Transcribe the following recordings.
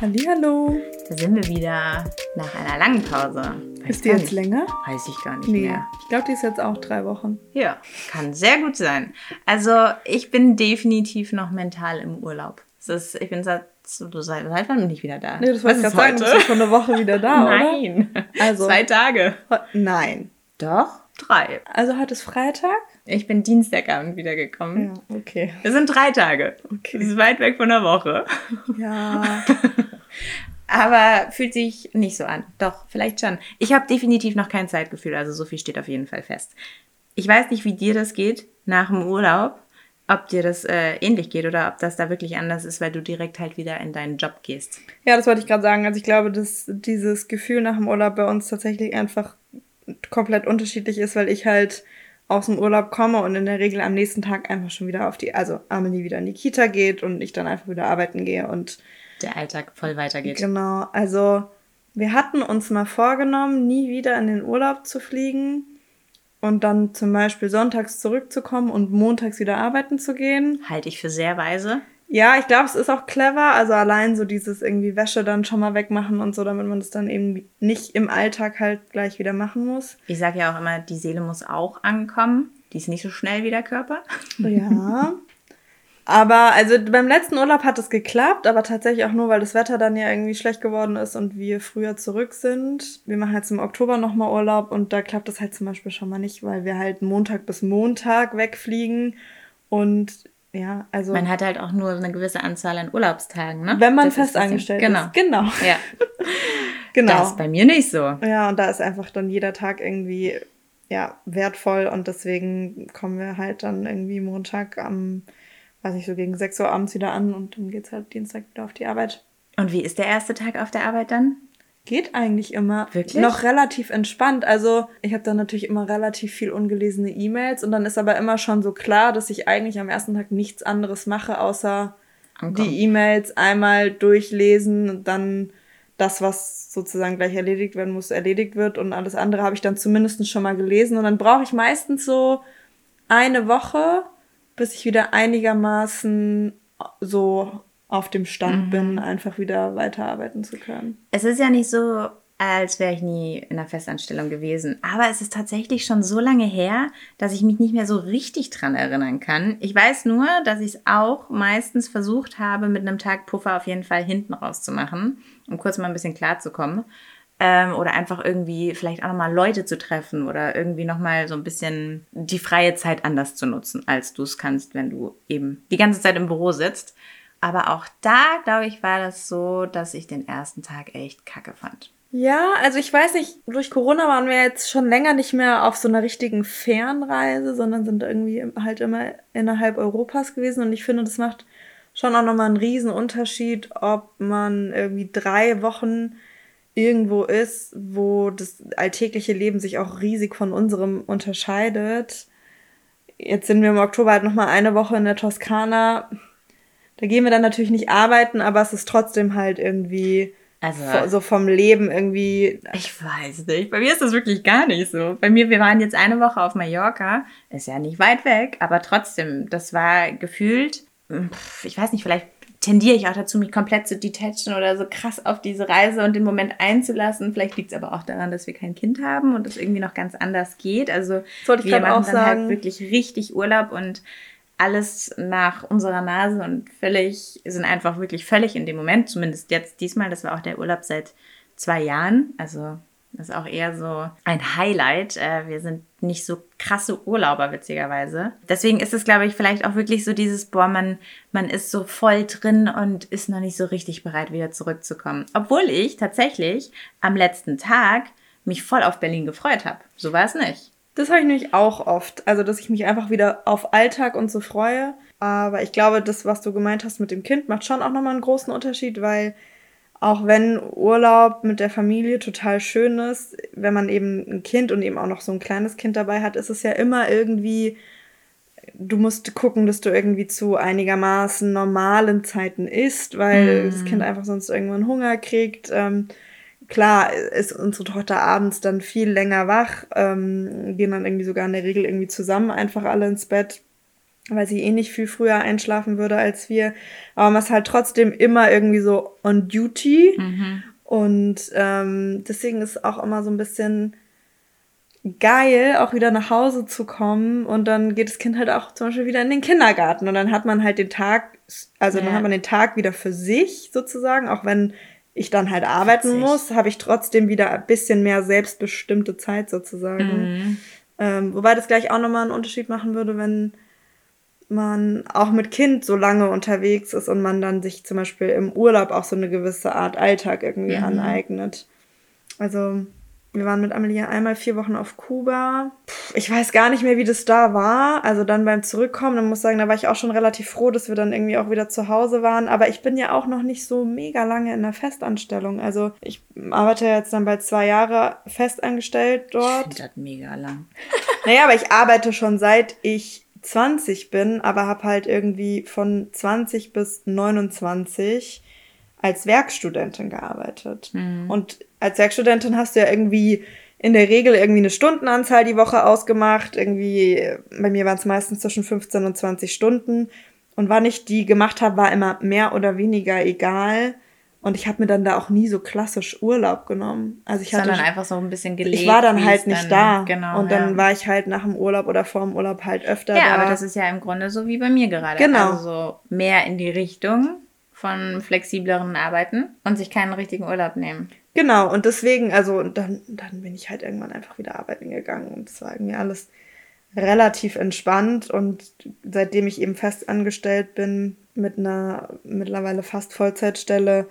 Hallihallo. Da sind wir wieder nach einer langen Pause. Weiß ist die jetzt nicht. länger? Weiß ich gar nicht nee. mehr. Ich glaube, die ist jetzt auch drei Wochen. Ja, kann sehr gut sein. Also ich bin definitiv noch mental im Urlaub. Ist, ich bin seit, du seit, seit wann bin ich wieder da? Nee, das wollte ich gerade sagen, du bist schon eine Woche wieder da, Nein. Also, Zwei Tage. Nein. Doch? Drei. Also heute ist Freitag? Ich bin Dienstagabend wiedergekommen. Ja, okay. Es sind drei Tage. Okay. Das ist weit weg von der Woche. Ja. Aber fühlt sich nicht so an. Doch, vielleicht schon. Ich habe definitiv noch kein Zeitgefühl, also so viel steht auf jeden Fall fest. Ich weiß nicht, wie dir das geht nach dem Urlaub, ob dir das äh, ähnlich geht oder ob das da wirklich anders ist, weil du direkt halt wieder in deinen Job gehst. Ja, das wollte ich gerade sagen. Also ich glaube, dass dieses Gefühl nach dem Urlaub bei uns tatsächlich einfach komplett unterschiedlich ist, weil ich halt aus dem Urlaub komme und in der Regel am nächsten Tag einfach schon wieder auf die, also Amelie wieder in die Kita geht und ich dann einfach wieder arbeiten gehe und der Alltag voll weitergeht. Genau, also wir hatten uns mal vorgenommen, nie wieder in den Urlaub zu fliegen und dann zum Beispiel sonntags zurückzukommen und montags wieder arbeiten zu gehen. Halte ich für sehr weise. Ja, ich glaube, es ist auch clever. Also allein so dieses irgendwie Wäsche dann schon mal wegmachen und so, damit man das dann eben nicht im Alltag halt gleich wieder machen muss. Ich sage ja auch immer, die Seele muss auch ankommen. Die ist nicht so schnell wie der Körper. Ja. Aber also beim letzten Urlaub hat es geklappt, aber tatsächlich auch nur, weil das Wetter dann ja irgendwie schlecht geworden ist und wir früher zurück sind. Wir machen jetzt im Oktober nochmal Urlaub und da klappt das halt zum Beispiel schon mal nicht, weil wir halt Montag bis Montag wegfliegen und ja, also. Man hat halt auch nur eine gewisse Anzahl an Urlaubstagen, ne? Wenn man das fest angestellt genau. ist. Genau. Ja. genau. Das ist bei mir nicht so. Ja, und da ist einfach dann jeder Tag irgendwie, ja, wertvoll und deswegen kommen wir halt dann irgendwie Montag am weiß ich, so gegen 6 Uhr abends wieder an und dann geht es halt Dienstag wieder auf die Arbeit. Und wie ist der erste Tag auf der Arbeit dann? Geht eigentlich immer. Wirklich? Noch relativ entspannt. Also ich habe dann natürlich immer relativ viel ungelesene E-Mails und dann ist aber immer schon so klar, dass ich eigentlich am ersten Tag nichts anderes mache, außer Ankommen. die E-Mails einmal durchlesen und dann das, was sozusagen gleich erledigt werden muss, erledigt wird und alles andere habe ich dann zumindest schon mal gelesen und dann brauche ich meistens so eine Woche, bis ich wieder einigermaßen so auf dem Stand mhm. bin, einfach wieder weiterarbeiten zu können. Es ist ja nicht so, als wäre ich nie in einer Festanstellung gewesen. Aber es ist tatsächlich schon so lange her, dass ich mich nicht mehr so richtig dran erinnern kann. Ich weiß nur, dass ich es auch meistens versucht habe, mit einem Tag Puffer auf jeden Fall hinten rauszumachen, um kurz mal ein bisschen klarzukommen ähm, oder einfach irgendwie vielleicht auch nochmal Leute zu treffen oder irgendwie nochmal so ein bisschen die freie Zeit anders zu nutzen, als du es kannst, wenn du eben die ganze Zeit im Büro sitzt. Aber auch da, glaube ich, war das so, dass ich den ersten Tag echt kacke fand. Ja, also ich weiß nicht, durch Corona waren wir jetzt schon länger nicht mehr auf so einer richtigen Fernreise, sondern sind irgendwie halt immer innerhalb Europas gewesen und ich finde, das macht schon auch nochmal einen riesen Unterschied, ob man irgendwie drei Wochen irgendwo ist, wo das alltägliche Leben sich auch riesig von unserem unterscheidet. Jetzt sind wir im Oktober halt nochmal eine Woche in der Toskana. Da gehen wir dann natürlich nicht arbeiten, aber es ist trotzdem halt irgendwie also, so vom Leben irgendwie. Ich weiß nicht. Bei mir ist das wirklich gar nicht so. Bei mir, wir waren jetzt eine Woche auf Mallorca. Ist ja nicht weit weg, aber trotzdem, das war gefühlt, ich weiß nicht, vielleicht tendiere ich auch dazu, mich komplett zu detachen oder so krass auf diese Reise und den Moment einzulassen. Vielleicht liegt es aber auch daran, dass wir kein Kind haben und es irgendwie noch ganz anders geht. Also Sollte ich wir machen auch dann sagen. halt wirklich richtig Urlaub und alles nach unserer Nase und völlig, sind einfach wirklich völlig in dem Moment, zumindest jetzt diesmal, das war auch der Urlaub seit zwei Jahren. Also das ist auch eher so ein Highlight. Äh, wir sind nicht so krasse Urlauber, witzigerweise. Deswegen ist es, glaube ich, vielleicht auch wirklich so dieses, boah, man, man ist so voll drin und ist noch nicht so richtig bereit, wieder zurückzukommen. Obwohl ich tatsächlich am letzten Tag mich voll auf Berlin gefreut habe. So war es nicht. Das habe ich nämlich auch oft. Also, dass ich mich einfach wieder auf Alltag und so freue. Aber ich glaube, das, was du gemeint hast mit dem Kind, macht schon auch nochmal einen großen Unterschied, weil auch wenn Urlaub mit der Familie total schön ist, wenn man eben ein Kind und eben auch noch so ein kleines Kind dabei hat, ist es ja immer irgendwie, du musst gucken, dass du irgendwie zu einigermaßen normalen Zeiten isst, weil mm. das Kind einfach sonst irgendwann Hunger kriegt. Ähm, klar ist unsere Tochter abends dann viel länger wach, ähm, gehen dann irgendwie sogar in der Regel irgendwie zusammen einfach alle ins Bett. Weil sie eh nicht viel früher einschlafen würde als wir. Aber man ist halt trotzdem immer irgendwie so on duty. Mhm. Und ähm, deswegen ist auch immer so ein bisschen geil, auch wieder nach Hause zu kommen. Und dann geht das Kind halt auch zum Beispiel wieder in den Kindergarten. Und dann hat man halt den Tag, also dann Ja. hat man den Tag wieder für sich sozusagen, auch wenn ich dann halt arbeiten Witzig. muss, habe ich trotzdem wieder ein bisschen mehr selbstbestimmte Zeit sozusagen. Mhm. Ähm, wobei das gleich auch nochmal einen Unterschied machen würde, wenn man auch mit Kind so lange unterwegs ist und man dann sich zum Beispiel im Urlaub auch so eine gewisse Art Alltag irgendwie Mhm. aneignet. Also wir waren mit Amelie einmal vier Wochen auf Kuba. Ich weiß gar nicht mehr, wie das da war. Also dann beim Zurückkommen, dann muss ich sagen, da war ich auch schon relativ froh, dass wir dann irgendwie auch wieder zu Hause waren. Aber ich bin ja auch noch nicht so mega lange in der Festanstellung. Also ich arbeite jetzt dann bald zwei Jahre festangestellt Ich dort. finde das mega lang. Naja, aber ich arbeite schon seit ich 20 bin, aber habe halt irgendwie von 20 bis 29 als Werkstudentin gearbeitet. Und als Werkstudentin hast du ja irgendwie in der Regel irgendwie eine Stundenanzahl die Woche ausgemacht. Irgendwie, bei mir waren es meistens zwischen 15 und 20 Stunden. Und wann ich die gemacht habe, war immer mehr oder weniger egal. Und ich habe mir dann da auch nie so klassisch Urlaub genommen. Also ich hatte Sondern einfach so ein bisschen gelegt. ich war dann halt nicht dann, da. Genau. und dann ja. war ich halt nach dem Urlaub oder vor dem Urlaub halt öfter Ja, da. aber das ist ja im Grunde so wie bei mir gerade. Genau. Also so mehr in die Richtung von flexibleren Arbeiten und sich keinen richtigen Urlaub nehmen. genau, und deswegen, also dann, dann bin ich halt irgendwann einfach wieder arbeiten gegangen und es war irgendwie alles relativ entspannt und seitdem ich eben fest angestellt bin mit einer mittlerweile fast Vollzeitstelle,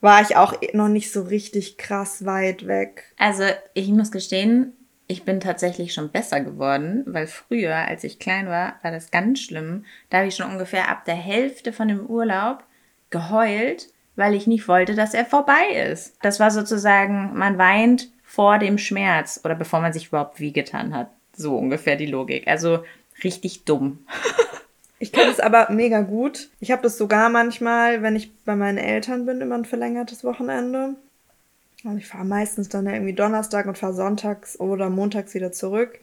war ich auch noch nicht so richtig krass weit weg. Also ich muss gestehen, ich bin tatsächlich schon besser geworden, weil früher, als ich klein war, war das ganz schlimm. Da habe ich schon ungefähr ab der Hälfte von dem Urlaub geheult, weil ich nicht wollte, dass er vorbei ist. Das war sozusagen, man weint vor dem Schmerz oder bevor man sich überhaupt wehgetan hat. So ungefähr die Logik. Also richtig dumm. Ich kenne es aber mega gut. Ich habe das sogar manchmal, wenn ich bei meinen Eltern bin, immer ein verlängertes Wochenende. Also ich fahre meistens dann irgendwie Donnerstag und fahre sonntags oder montags wieder zurück,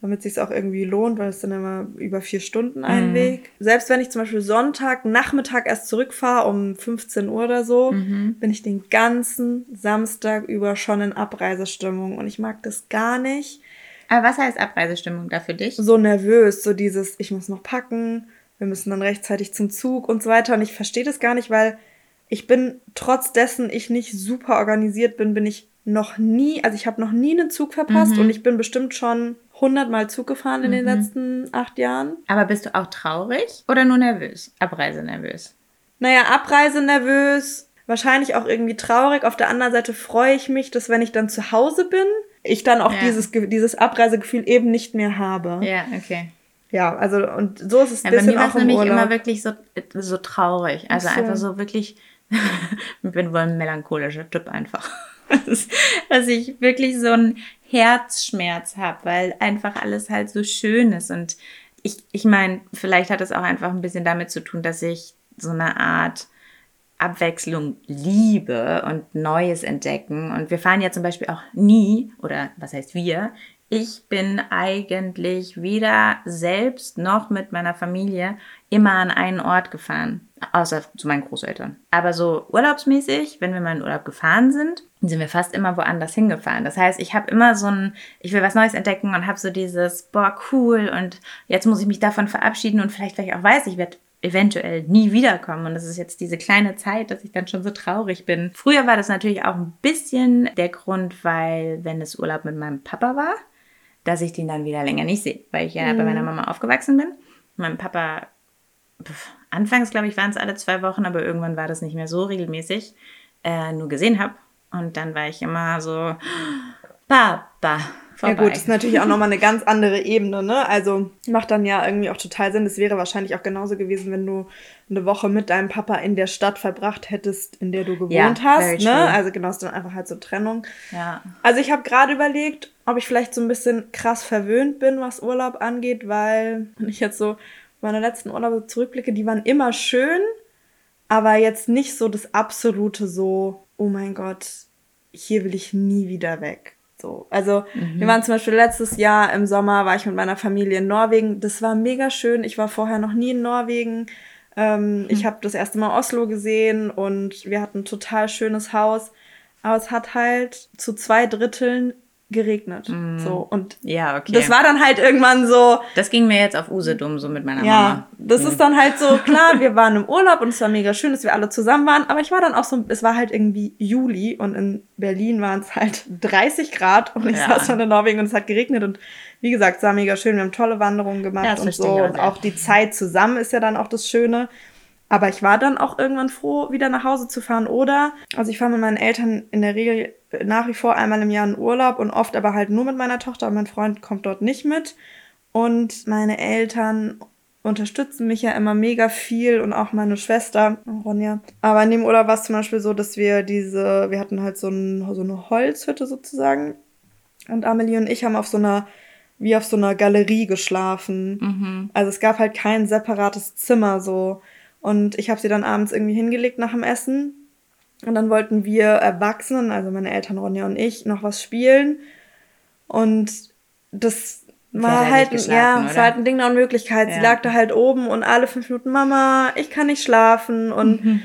damit sich auch irgendwie lohnt, weil es dann immer über vier Stunden ein Weg. Selbst wenn ich zum Beispiel Sonntag Nachmittag erst zurückfahre um 15 Uhr oder so, bin ich den ganzen Samstag über schon in Abreisestimmung und ich mag das gar nicht Aber was heißt Abreisestimmung da für dich? so nervös, so dieses, ich muss noch packen, wir müssen dann rechtzeitig zum Zug und so weiter. Und ich verstehe das gar nicht, weil ich bin, trotz dessen ich nicht super organisiert bin, bin ich noch nie, also ich habe noch nie einen Zug verpasst und ich bin bestimmt schon hundertmal Zug gefahren in den letzten acht Jahren. Aber bist du auch traurig oder nur nervös? Abreise nervös. Naja, Abreise nervös, wahrscheinlich auch irgendwie traurig. Auf der anderen Seite freue ich mich, dass wenn ich dann zu Hause bin, ich dann auch Ja. dieses, dieses Abreisegefühl eben nicht mehr habe. Ja, okay. Ja, also und so ist es Ja, bei mir war auch es nämlich Urlaub. immer wirklich so, so traurig. Also so. einfach so wirklich, ich bin wohl ein melancholischer Typ einfach. Dass ich wirklich so einen Herzschmerz habe, weil einfach alles halt so schön ist. Und ich, ich meine, vielleicht hat es auch einfach ein bisschen damit zu tun, dass ich so eine Art Abwechslung liebe und Neues entdecken. Und wir fahren ja zum Beispiel auch nie, oder was heißt wir, ich bin eigentlich weder selbst noch mit meiner Familie immer an einen Ort gefahren, außer zu meinen Großeltern. Aber so urlaubsmäßig, wenn wir mal in Urlaub gefahren sind, sind wir fast immer woanders hingefahren. Das heißt, ich habe immer so ein, ich will was Neues entdecken und habe so dieses, boah, cool und jetzt muss ich mich davon verabschieden und vielleicht, weil ich auch weiß, ich werde eventuell nie wiederkommen. Und das ist jetzt diese kleine Zeit, dass ich dann schon so traurig bin. Früher war das natürlich auch ein bisschen der Grund, weil wenn es Urlaub mit meinem Papa war, dass ich den dann wieder länger nicht sehe, weil ich ja bei meiner Mama aufgewachsen bin. Mein Papa, pf, anfangs glaube ich, waren es alle zwei Wochen, aber irgendwann war das nicht mehr so regelmäßig, äh, nur gesehen habe. Und dann war ich immer so, Papa, vorbei. Ja gut, ist natürlich auch nochmal eine ganz andere Ebene, ne? Also macht dann ja irgendwie auch total Sinn. Es wäre wahrscheinlich auch genauso gewesen, wenn du eine Woche mit deinem Papa in der Stadt verbracht hättest, in der du gewohnt Ja, hast, ne? Also genau, ist dann einfach halt so Trennung. ja. Also ich habe gerade überlegt, ob ich vielleicht so ein bisschen krass verwöhnt bin, was Urlaub angeht, weil wenn ich jetzt so meine letzten Urlaube zurückblicke, die waren immer schön, aber jetzt nicht so das absolute so, oh mein Gott, hier will ich nie wieder weg. So, also mhm. wir waren zum Beispiel letztes Jahr im Sommer, war ich mit meiner Familie in Norwegen. Das war mega schön. Ich war vorher noch nie in Norwegen. Ähm, mhm. Ich habe das erste Mal Oslo gesehen und wir hatten ein total schönes Haus. Aber es hat halt zu zwei Dritteln geregnet. Mm. So und ja, okay. Das war dann halt irgendwann so. Das ging mir jetzt auf Usedom so mit meiner ja, Mama. Ja, das mm. ist dann halt so klar. Wir waren im Urlaub und es war mega schön, dass wir alle zusammen waren. Aber ich war dann auch so, es war halt irgendwie Juli und in Berlin waren es halt 30 Grad und ich ja. saß dann in Norwegen und es hat geregnet und wie gesagt, es war mega schön. Wir haben tolle Wanderungen gemacht ja, und so und auch die Zeit zusammen ist ja dann auch das Schöne. Aber ich war dann auch irgendwann froh, wieder nach Hause zu fahren. Oder, also ich fahre mit meinen Eltern in der Regel nach wie vor einmal im Jahr in Urlaub und oft aber halt nur mit meiner Tochter. Und mein Freund kommt dort nicht mit. Und meine Eltern unterstützen mich ja immer mega viel und auch meine Schwester, Ronja. Aber in dem Urlaub war es zum Beispiel so, dass wir diese, wir hatten halt so, ein, so eine Holzhütte sozusagen. Und Amelie und ich haben auf so einer wie auf so einer Galerie geschlafen. Mhm. Also es gab halt kein separates Zimmer so. Und ich habe sie dann abends irgendwie hingelegt nach dem Essen. Und dann wollten wir Erwachsenen, also meine Eltern Ronja und ich, noch was spielen. Und das war halt, ja, war halt ein Ding der Unmöglichkeit. Ja. Sie lag da halt oben und alle fünf Minuten, Mama, ich kann nicht schlafen. Und mhm.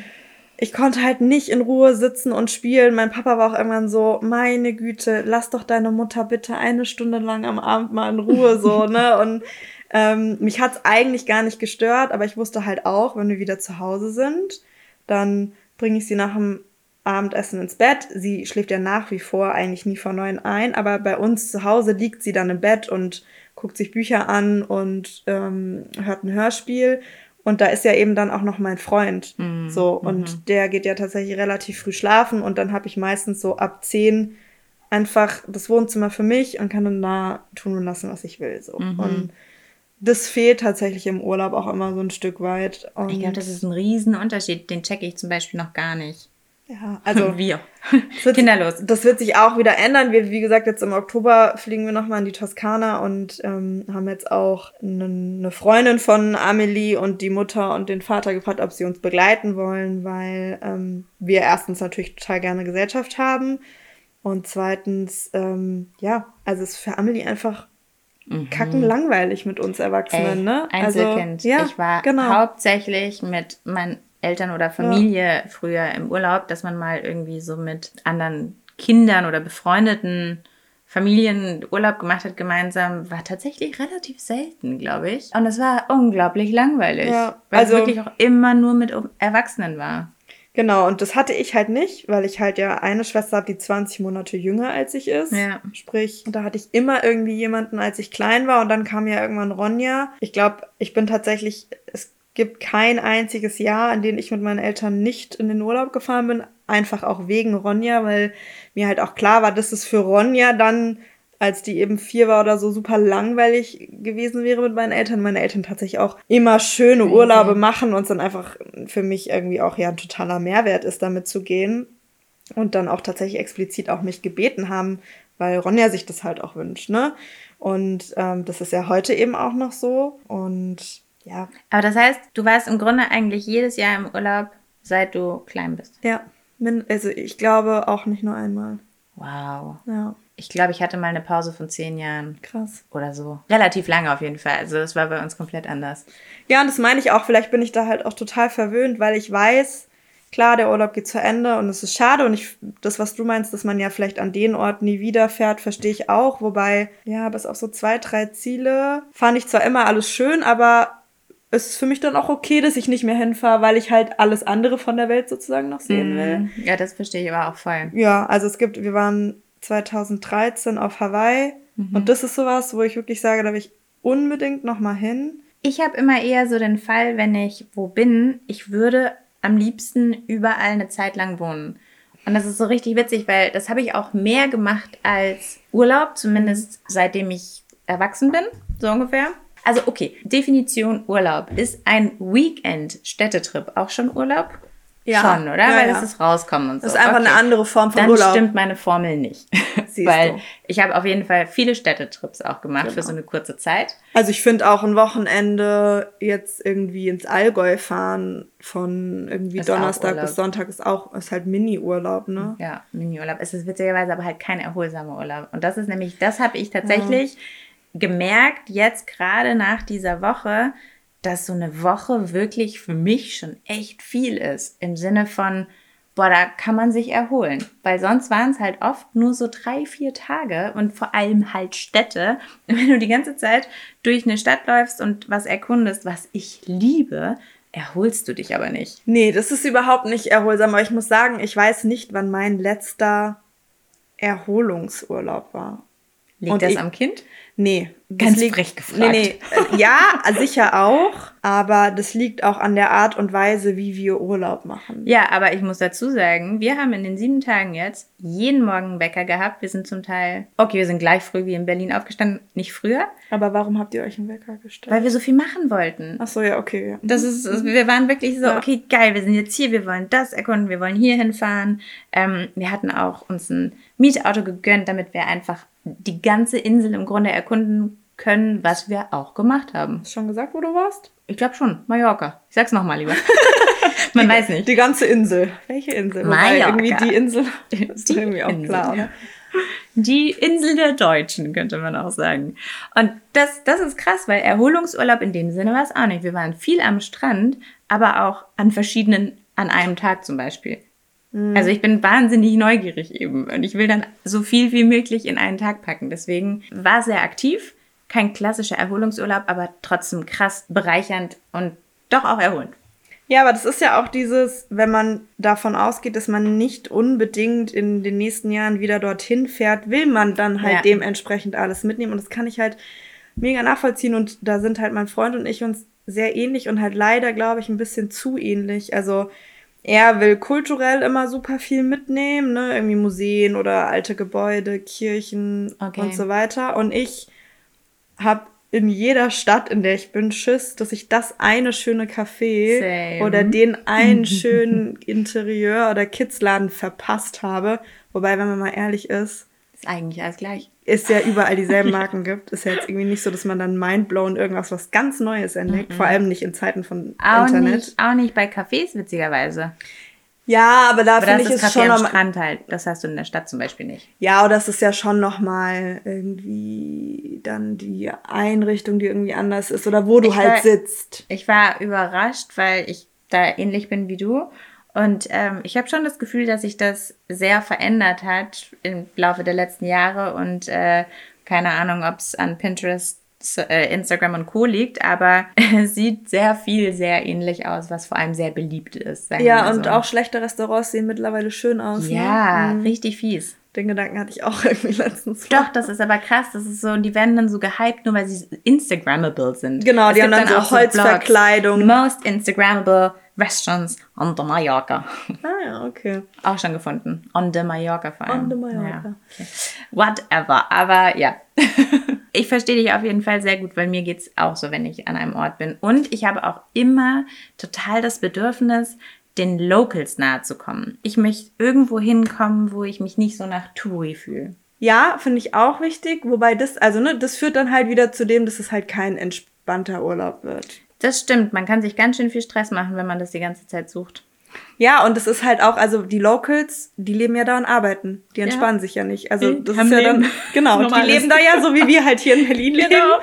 ich konnte halt nicht in Ruhe sitzen und spielen. Mein Papa war auch irgendwann so, meine Güte, lass doch deine Mutter bitte eine Stunde lang am Abend mal in Ruhe, so, ne? Und ähm, mich hat's eigentlich gar nicht gestört, aber ich wusste halt auch, wenn wir wieder zu Hause sind, dann bringe ich sie nach dem Abendessen ins Bett. Sie schläft ja nach wie vor eigentlich nie vor neun ein, aber bei uns zu Hause liegt sie dann im Bett und guckt sich Bücher an und ähm, hört ein Hörspiel. Und da ist ja eben dann auch noch mein Freund. Mhm. So, und mhm. der geht ja tatsächlich relativ früh schlafen und dann habe ich meistens so ab zehn einfach das Wohnzimmer für mich und kann dann da tun und lassen, was ich will. So. Mhm. Und das fehlt tatsächlich im Urlaub auch immer so ein Stück weit. Und ich glaube, das ist ein Riesenunterschied. Den checke ich zum Beispiel noch gar nicht. Ja, also wir. Wird, Kinderlos. Das wird sich auch wieder ändern. Wir, wie gesagt, jetzt im Oktober fliegen wir nochmal in die Toskana und ähm, haben jetzt auch eine, eine Freundin von Amelie und die Mutter und den Vater gefragt, ob sie uns begleiten wollen, weil ähm, wir erstens natürlich total gerne Gesellschaft haben und zweitens, ähm, ja, also es ist für Amelie einfach mhm. kacken langweilig mit uns Erwachsenen, Ey, ne? Einzelkind. Also, ja, ich war genau. hauptsächlich mit meinen Eltern oder Familie ja. früher im Urlaub, dass man mal irgendwie so mit anderen Kindern oder befreundeten Familien Urlaub gemacht hat gemeinsam, war tatsächlich relativ selten, glaube ich. Und es war unglaublich langweilig, ja, weil also, es wirklich auch immer nur mit Erwachsenen war. Genau, und das hatte ich halt nicht, weil ich halt ja eine Schwester habe, die 20 Monate jünger als ich ist. Ja. Sprich, da hatte ich immer irgendwie jemanden, als ich klein war und dann kam ja irgendwann Ronja. Ich glaube, ich bin tatsächlich, es gibt kein einziges Jahr, in dem ich mit meinen Eltern nicht in den Urlaub gefahren bin. Einfach auch wegen Ronja, weil mir halt auch klar war, dass es für Ronja dann als die eben vier war oder so, super langweilig gewesen wäre mit meinen Eltern. Meine Eltern tatsächlich auch immer schöne Urlaube machen und es dann einfach für mich irgendwie auch ja ein totaler Mehrwert ist, damit zu gehen. Und dann auch tatsächlich explizit auch mich gebeten haben, weil Ronja sich das halt auch wünscht, ne? Und ähm, das ist ja heute eben auch noch so. Und ja. Aber das heißt, du warst im Grunde eigentlich jedes Jahr im Urlaub, seit du klein bist. Ja. Also ich glaube auch nicht nur einmal. Wow. Ja. Ich glaube, ich hatte mal eine Pause von zehn Jahren. Krass. Oder so. Relativ lange auf jeden Fall. Also das war bei uns komplett anders. Ja, und das meine ich auch. Vielleicht bin ich da halt auch total verwöhnt, weil ich weiß, klar, der Urlaub geht zu Ende und es ist schade. Und ich, das, was du meinst, dass man ja vielleicht an den Ort nie wieder fährt, verstehe ich auch. Wobei, ja, bis auf so zwei, drei Ziele fand ich zwar immer alles schön, aber es ist für mich dann auch okay, dass ich nicht mehr hinfahre, weil ich halt alles andere von der Welt sozusagen noch sehen will. Mhm. Ja, das verstehe ich aber auch voll. Ja, also es gibt, wir waren 2013 auf Hawaii. Mhm. Und das ist sowas, wo ich wirklich sage, da will ich unbedingt nochmal hin. Ich habe immer eher so den Fall, wenn ich wo bin, ich würde am liebsten überall eine Zeit lang wohnen. Und das ist so richtig witzig, weil das habe ich auch mehr gemacht als Urlaub, zumindest seitdem ich erwachsen bin, so ungefähr. Also okay, Definition Urlaub. Ist ein Weekend-Städtetrip auch schon Urlaub? Ja. Schon, oder? Ja, Weil ja. das ist rauskommen und so. Das ist einfach okay. eine andere Form von Dann Urlaub. stimmt meine Formel nicht. Weil du. ich habe auf jeden Fall viele Städtetrips auch gemacht genau. für so eine kurze Zeit. Also ich finde auch ein Wochenende jetzt irgendwie ins Allgäu fahren von irgendwie ist Donnerstag bis Sonntag ist auch ist halt Mini-Urlaub, ne? Ja, Mini-Urlaub. Es ist witzigerweise aber halt kein erholsamer Urlaub. Und das ist nämlich, das habe ich tatsächlich ja. gemerkt, jetzt gerade nach dieser Woche, dass so eine Woche wirklich für mich schon echt viel ist. Im Sinne von, boah, da kann man sich erholen. Weil sonst waren es halt oft nur so drei, vier Tage und vor allem halt Städte. Wenn du die ganze Zeit durch eine Stadt läufst und was erkundest, was ich liebe, erholst du dich aber nicht. Nee, das ist überhaupt nicht erholsam. Aber ich muss sagen, ich weiß nicht, wann mein letzter Erholungsurlaub war. Liegt und das ich, am Kind? Nee. Ganz liegt, frech gefragt. Nee, nee. Äh, ja, sicher auch. Aber das liegt auch an der Art und Weise, wie wir Urlaub machen. Ja, aber ich muss dazu sagen, wir haben in den sieben Tagen jetzt jeden Morgen einen Bäcker gehabt. Wir sind zum Teil, okay, wir sind gleich früh wie in Berlin aufgestanden, nicht früher. Aber warum habt ihr euch einen Wecker gestellt? Weil wir so viel machen wollten. Ach so, ja, okay. Ja. Das ist, wir waren wirklich so, ja. okay, geil, wir sind jetzt hier, wir wollen das erkunden, wir wollen hier hinfahren. Ähm, wir hatten auch uns ein Mietauto gegönnt, damit wir einfach die ganze Insel im Grunde erkunden können, was wir auch gemacht haben. Hast du schon gesagt, wo du warst? Ich glaube schon, Mallorca. Ich sag's nochmal lieber. Man die, weiß nicht. Die ganze Insel. Welche Insel? Mallorca. irgendwie die Insel ist die irgendwie auch Insel. klar, oder? Die Insel der Deutschen, könnte man auch sagen. Und das, das ist krass, weil Erholungsurlaub in dem Sinne war es auch nicht. Wir waren viel am Strand, aber auch an verschiedenen, an einem Tag zum Beispiel. Mhm. Also ich bin wahnsinnig neugierig eben und ich will dann so viel wie möglich in einen Tag packen. Deswegen war sehr aktiv, kein klassischer Erholungsurlaub, aber trotzdem krass bereichernd und doch auch erholend. Ja, aber das ist ja auch dieses, wenn man davon ausgeht, dass man nicht unbedingt in den nächsten Jahren wieder dorthin fährt, will man dann halt ja. dementsprechend alles mitnehmen. Und das kann ich halt mega nachvollziehen. Und da sind halt mein Freund und ich uns sehr ähnlich und halt leider, glaube ich, ein bisschen zu ähnlich. Also er will kulturell immer super viel mitnehmen, ne? Irgendwie Museen oder alte Gebäude, Kirchen okay. und so weiter. Und ich habe in jeder Stadt, in der ich bin, Schiss, dass ich das eine schöne Café Same. oder den einen schönen Interieur- oder Kidsladen verpasst habe. Wobei, wenn man mal ehrlich ist, ist eigentlich alles gleich. Es ja überall dieselben Marken gibt. Ist ja jetzt irgendwie nicht so, dass man dann mindblown irgendwas was ganz Neues entdeckt. -mm. Vor allem nicht in Zeiten von auch Internet. Nicht, auch nicht bei Cafés, witzigerweise. Ja, aber da finde ich es schon am Strand halt. Das hast du in der Stadt zum Beispiel nicht. Ja, oder das ist ja schon noch mal irgendwie dann die Einrichtung, die irgendwie anders ist oder wo du ich halt war, sitzt. Ich war überrascht, weil ich da ähnlich bin wie du und ähm, ich habe schon das Gefühl, dass sich das sehr verändert hat im Laufe der letzten Jahre und äh, keine Ahnung, ob es an Pinterest, äh, Instagram und Co. liegt, aber es sieht sehr viel sehr ähnlich aus, was vor allem sehr beliebt ist. Ja, und so. auch schlechte Restaurants sehen mittlerweile schön aus. Ne? Ja, ne? richtig fies. Den Gedanken hatte ich auch irgendwie letztens. Doch, das ist aber krass. Das ist so, die werden dann so gehypt, nur weil sie Instagrammable sind. Genau, es die haben dann, dann so Holzverkleidung. Most Instagrammable Restaurants on the Mallorca. Ah ja, okay. Auch schon gefunden. On the Mallorca vor allem. On the Mallorca. Ja. Okay. Whatever. Aber ja. ich verstehe dich auf jeden Fall sehr gut, weil mir geht es auch so, wenn ich an einem Ort bin. Und ich habe auch immer total das Bedürfnis, den Locals nahe zu kommen. Ich möchte irgendwo hinkommen, wo ich mich nicht so nach Touri fühle. Ja, finde ich auch wichtig. Wobei das, also ne, das führt dann halt wieder zu dem, dass es halt kein entspannter Urlaub wird. Das stimmt. Man kann sich ganz schön viel Stress machen, wenn man das die ganze Zeit sucht. Ja, und es ist halt auch, also die Locals, die leben ja da und arbeiten. Die entspannen ja. sich ja nicht. Also das ist ja dann, genau, die leben da ja so wie wir halt hier in Berlin leben. Genau.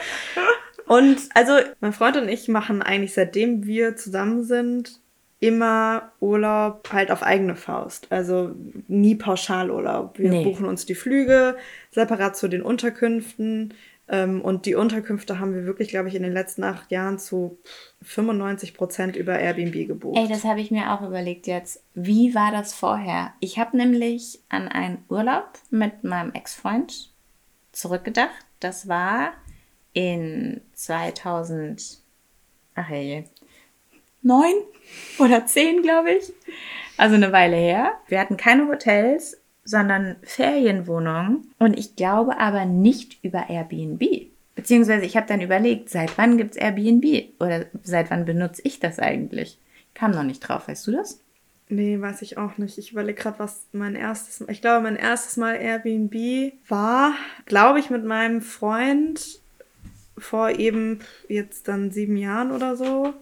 Und also mein Freund und ich machen eigentlich seitdem wir zusammen sind immer Urlaub halt auf eigene Faust. Also nie Pauschalurlaub. Wir nee. buchen uns die Flüge separat zu den Unterkünften. Ähm, und die Unterkünfte haben wir wirklich, glaube ich, in den letzten acht Jahren zu 95 Prozent über Airbnb gebucht. Ey, das habe ich mir auch überlegt jetzt. Wie war das vorher? Ich habe nämlich an einen Urlaub mit meinem Ex-Freund zurückgedacht. Das war in 2000, ach hey, neun oder zehn, glaube ich. Also eine Weile her. Wir hatten keine Hotels, sondern Ferienwohnungen und ich glaube aber nicht über Airbnb. Beziehungsweise ich habe dann überlegt, seit wann gibt es Airbnb oder seit wann benutze ich das eigentlich? Kam noch nicht drauf, weißt du das? Nee, weiß ich auch nicht. Ich überlege gerade, was mein erstes Ich glaube, mein erstes Mal Airbnb war, glaube ich, mit meinem Freund vor eben jetzt dann sieben Jahren oder so.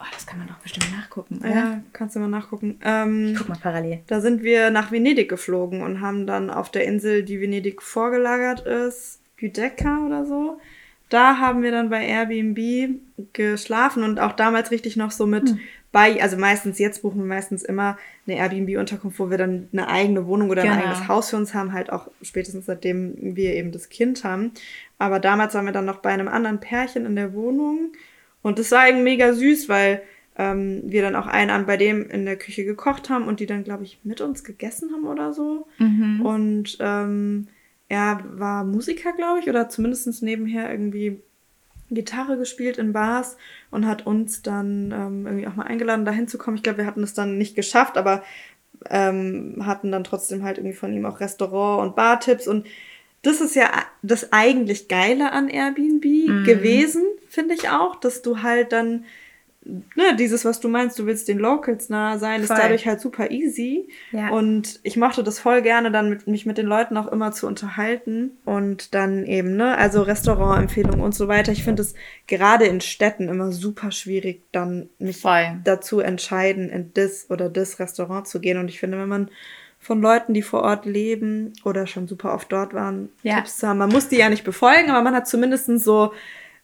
Oh, das kann man doch bestimmt nachgucken, oder? Ja, kannst du mal nachgucken. Ähm, ich guck mal parallel. Da sind wir nach Venedig geflogen und haben dann auf der Insel, die Venedig vorgelagert ist, Giudecca oder so, da haben wir dann bei Airbnb geschlafen und auch damals richtig noch so mit hm. bei, also meistens, jetzt buchen wir meistens immer eine Airbnb-Unterkunft, wo wir dann eine eigene Wohnung oder genau. ein eigenes Haus für uns haben, halt auch spätestens seitdem wir eben das Kind haben. Aber damals waren wir dann noch bei einem anderen Pärchen in der Wohnung und das war eben mega süß, weil ähm, wir dann auch einen Abend bei dem in der Küche gekocht haben und die dann, glaube ich, mit uns gegessen haben oder so. Mhm. Und ähm, er war Musiker, glaube ich, oder zumindest nebenher irgendwie Gitarre gespielt in Bars und hat uns dann ähm, irgendwie auch mal eingeladen, da hinzukommen. Ich glaube, wir hatten es dann nicht geschafft, aber ähm, hatten dann trotzdem halt irgendwie von ihm auch Restaurant- und Bartipps. Und das ist ja das eigentlich Geile an Airbnb mhm. gewesen, finde ich auch, dass du halt dann ne, dieses, was du meinst, du willst den Locals nah sein, voll. ist dadurch halt super easy. Ja. Und ich mochte das voll gerne, dann mit, mich mit den Leuten auch immer zu unterhalten. Und dann eben, ne, also Restaurantempfehlungen und so weiter. Ich finde es gerade in Städten immer super schwierig, dann mich voll. dazu entscheiden, in das oder das Restaurant zu gehen. Und ich finde, wenn man von Leuten, die vor Ort leben oder schon super oft dort waren, ja. Tipps zu haben. Man muss die ja nicht befolgen, aber man hat zumindest so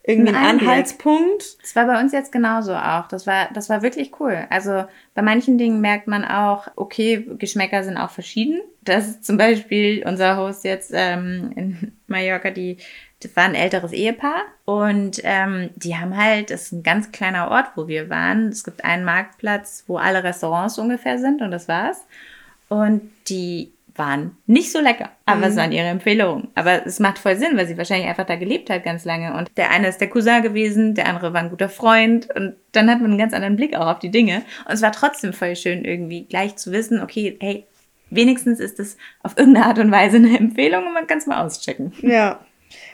irgendwie ein Anhaltspunkt. Das war bei uns jetzt genauso auch. Das war, das war wirklich cool. Also bei manchen Dingen merkt man auch, okay, Geschmäcker sind auch verschieden. Das ist zum Beispiel unser Host jetzt ähm, in Mallorca, die das war ein älteres Ehepaar und ähm, die haben halt, das ist ein ganz kleiner Ort, wo wir waren. Es gibt einen Marktplatz, wo alle Restaurants ungefähr sind und das war's. Und die waren nicht so lecker, aber mhm. es waren ihre Empfehlungen. Aber es macht voll Sinn, weil sie wahrscheinlich einfach da gelebt hat ganz lange. Und der eine ist der Cousin gewesen, der andere war ein guter Freund. Und dann hat man einen ganz anderen Blick auch auf die Dinge. Und es war trotzdem voll schön, irgendwie gleich zu wissen, okay, hey, wenigstens ist es auf irgendeine Art und Weise eine Empfehlung und man kann es mal auschecken. Ja.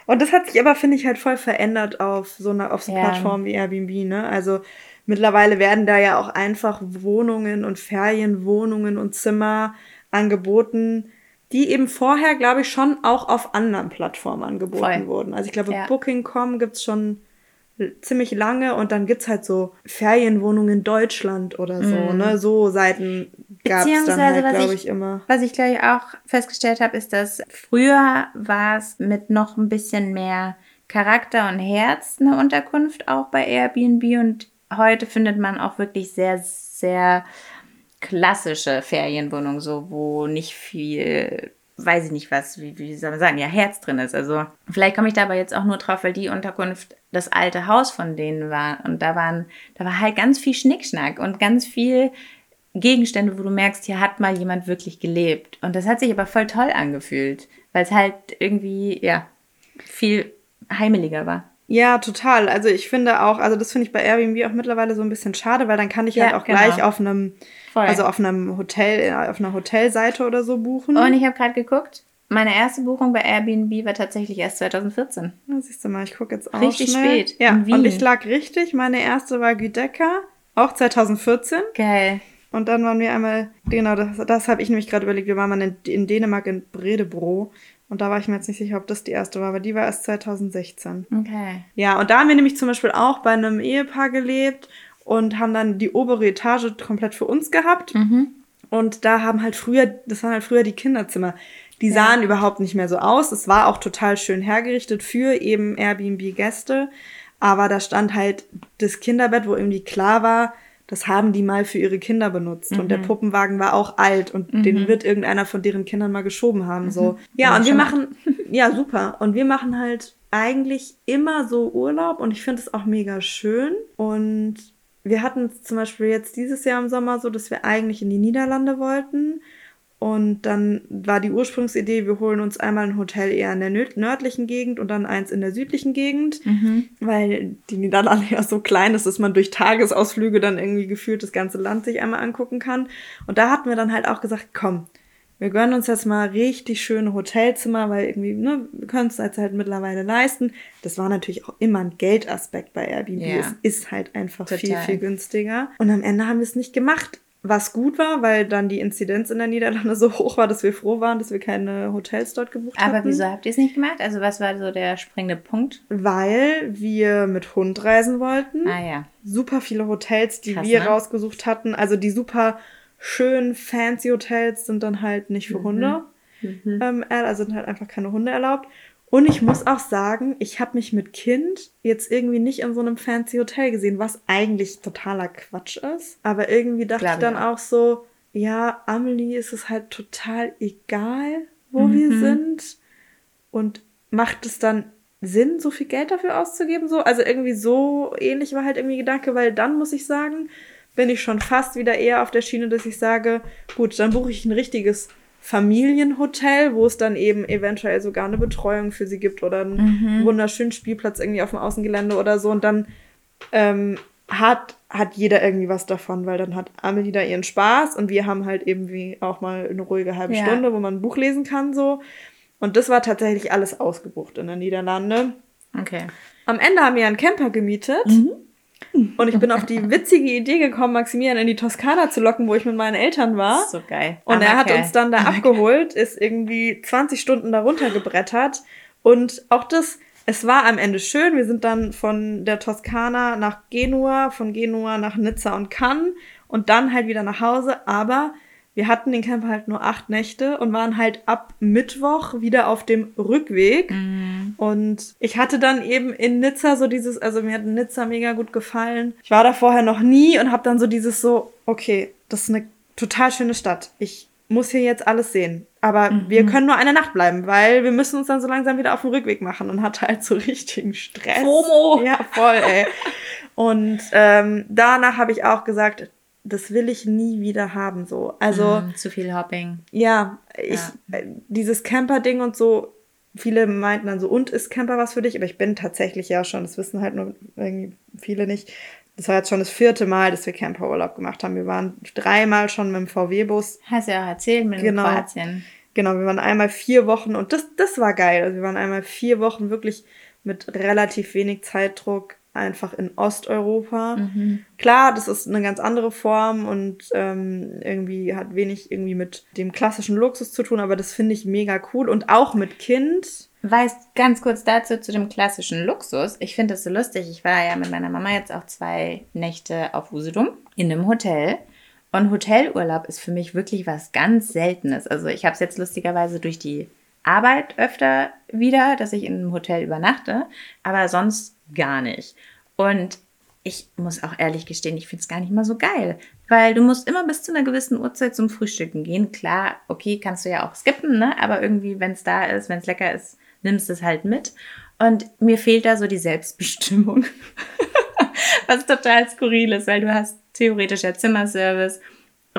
Und das hat sich aber, finde ich, halt voll verändert auf so einer auf so ja. Plattformen wie Airbnb, ne? Also mittlerweile werden da ja auch einfach Wohnungen und Ferienwohnungen und Zimmer angeboten, die eben vorher, glaube ich, schon auch auf anderen Plattformen angeboten Voll. wurden. Also ich glaube, ja. Booking.com gibt's schon ziemlich lange und dann gibt's halt so Ferienwohnungen in Deutschland oder so, mm. ne? So Seiten gab's dann halt, glaube ich, immer. Was ich, glaube ich, auch festgestellt habe, ist, dass früher war es mit noch ein bisschen mehr Charakter und Herz eine Unterkunft auch bei Airbnb und heute findet man auch wirklich sehr, sehr klassische Ferienwohnung, so wo nicht viel, weiß ich nicht was, wie, wie soll man sagen, ja, Herz drin ist. Also vielleicht komme ich da aber jetzt auch nur drauf, weil die Unterkunft das alte Haus von denen war. Und da waren, da war halt ganz viel Schnickschnack und ganz viel Gegenstände, wo du merkst, hier hat mal jemand wirklich gelebt. Und das hat sich aber voll toll angefühlt, weil es halt irgendwie, ja, viel heimeliger war. Ja, total. Also ich finde auch, also das finde ich bei Airbnb auch mittlerweile so ein bisschen schade, weil dann kann ich ja, halt auch genau. gleich auf einem, Voll. also auf einem Hotel, auf einer Hotelseite oder so buchen. Und ich habe gerade geguckt, meine erste Buchung bei Airbnb war tatsächlich erst 2014. Ja, siehst du mal, ich gucke jetzt auch Richtig schnell. spät. Ja, und ich lag richtig. Meine erste war Güdecker, auch 2014. Geil. Und dann waren wir einmal, genau, das, das habe ich nämlich gerade überlegt, wir waren mal in, in Dänemark in Bredebro und da war ich mir jetzt nicht sicher, ob das die erste war, aber die war erst 2016. Okay. Ja, und da haben wir nämlich zum Beispiel auch bei einem Ehepaar gelebt und haben dann die obere Etage komplett für uns gehabt. Mhm. Und da haben halt früher, das waren halt früher die Kinderzimmer. Die ja. sahen überhaupt nicht mehr so aus. Es war auch total schön hergerichtet für eben Airbnb-Gäste. Aber da stand halt das Kinderbett, wo irgendwie klar war, das haben die mal für ihre Kinder benutzt. Mhm. Und der mhm. Puppenwagen war auch alt und mhm. den wird irgendeiner von deren Kindern mal geschoben haben. Mhm. So. Ja, ja und wir machen, ja, super. Und wir machen halt eigentlich immer so Urlaub und ich finde es auch mega schön. Und wir hatten zum Beispiel jetzt dieses Jahr im Sommer so, dass wir eigentlich in die Niederlande wollten. Und dann war die Ursprungsidee, wir holen uns einmal ein Hotel eher in der nördlichen Gegend und dann eins in der südlichen Gegend, mhm. weil die Niederlande ja so klein ist, dass man durch Tagesausflüge dann irgendwie gefühlt das ganze Land sich einmal angucken kann. Und da hatten wir dann halt auch gesagt, komm, wir gönnen uns jetzt mal richtig schöne Hotelzimmer, weil irgendwie, ne, wir können es jetzt halt mittlerweile leisten. Das war natürlich auch immer ein Geldaspekt bei Airbnb. Ja. Es ist halt einfach Total. viel, viel günstiger. Und am Ende haben wir es nicht gemacht was gut war, weil dann die Inzidenz in der Niederlande so hoch war, dass wir froh waren, dass wir keine Hotels dort gebucht haben. Aber wieso habt ihr es nicht gemacht? Also was war so der springende Punkt? Weil wir mit Hund reisen wollten. Ah ja. Super viele Hotels, die Krass, wir ne? rausgesucht hatten. Also die super schön fancy Hotels sind dann halt nicht für Hunde. Mhm. Ähm, also sind halt einfach keine Hunde erlaubt. Und ich muss auch sagen, ich habe mich mit Kind jetzt irgendwie nicht in so einem fancy Hotel gesehen, was eigentlich totaler Quatsch ist. Aber irgendwie dachte Glaub ich dann ich auch so, ja, Amelie ist es halt total egal, wo Mhm. wir sind. Und macht es dann Sinn, so viel Geld dafür auszugeben? So? Also irgendwie so ähnlich war halt irgendwie Gedanke, weil dann muss ich sagen, bin ich schon fast wieder eher auf der Schiene, dass ich sage, gut, dann buche ich ein richtiges Familienhotel, wo es dann eben eventuell sogar eine Betreuung für sie gibt oder einen wunderschönen Spielplatz irgendwie auf dem Außengelände oder so. Und dann ähm, hat, hat jeder irgendwie was davon, weil dann hat Amelie da ihren Spaß und wir haben halt eben wie auch mal eine ruhige halbe Ja. Stunde, wo man ein Buch lesen kann so. Und das war tatsächlich alles ausgebucht in den Niederlande. Okay. Am Ende haben wir einen Camper gemietet. Und ich bin auf die witzige Idee gekommen, Maximilian in die Toskana zu locken, wo ich mit meinen Eltern war. So geil. Und Armer er hat Kerl. uns dann da abgeholt, ist irgendwie 20 Stunden da runtergebrettert. Und auch das, es war am Ende schön. Wir sind dann von der Toskana nach Genua, von Genua nach Nizza und Cannes und dann halt wieder nach Hause. Aber wir hatten den Camper halt nur acht Nächte und waren halt ab Mittwoch wieder auf dem Rückweg. Mhm. Und ich hatte dann eben in Nizza so dieses, also mir hat Nizza mega gut gefallen. Ich war da vorher noch nie und habe dann so dieses so, okay, das ist eine total schöne Stadt. Ich muss hier jetzt alles sehen. Aber Mhm. wir können nur eine Nacht bleiben, weil wir müssen uns dann so langsam wieder auf den Rückweg machen und hatte halt so richtigen Stress. FOMO. Ja, voll, ey. Und ähm, danach habe ich auch gesagt, das will ich nie wieder haben, so. Also, Mm, zu viel Hopping. ja, ich, Ja. äh, dieses Camper-Ding und so, viele meinten dann so, und ist Camper was für dich? Aber ich bin tatsächlich ja schon, das wissen halt nur irgendwie viele nicht. Das war jetzt schon das vierte Mal, dass wir Camperurlaub gemacht haben. Wir waren dreimal schon mit dem VW-Bus. Hast ja auch erzählt mit Genau. Kroatien. Genau, wir waren einmal vier Wochen und das, das war geil. Also wir waren einmal vier Wochen wirklich mit relativ wenig Zeitdruck einfach in Osteuropa. Klar, das ist eine ganz andere Form und ähm, irgendwie hat wenig irgendwie mit dem klassischen Luxus zu tun, aber das finde ich mega cool und auch mit Kind. Weißt ganz kurz dazu zu dem klassischen Luxus. Ich finde das so lustig. Ich war ja mit meiner Mama jetzt auch zwei Nächte auf Usedom in einem Hotel. Und Hotelurlaub ist für mich wirklich was ganz Seltenes. Also ich habe es jetzt lustigerweise durch die Arbeit öfter wieder, dass ich in einem Hotel übernachte, aber sonst gar nicht. Und ich muss auch ehrlich gestehen, ich finde es gar nicht mal so geil, weil du musst immer bis zu einer gewissen Uhrzeit zum Frühstücken gehen. Klar, okay, kannst du ja auch skippen, ne? aber irgendwie, wenn es da ist, wenn es lecker ist, nimmst es halt mit. Und mir fehlt da so die Selbstbestimmung. Was total skurril ist, weil du hast theoretisch ja Zimmerservice.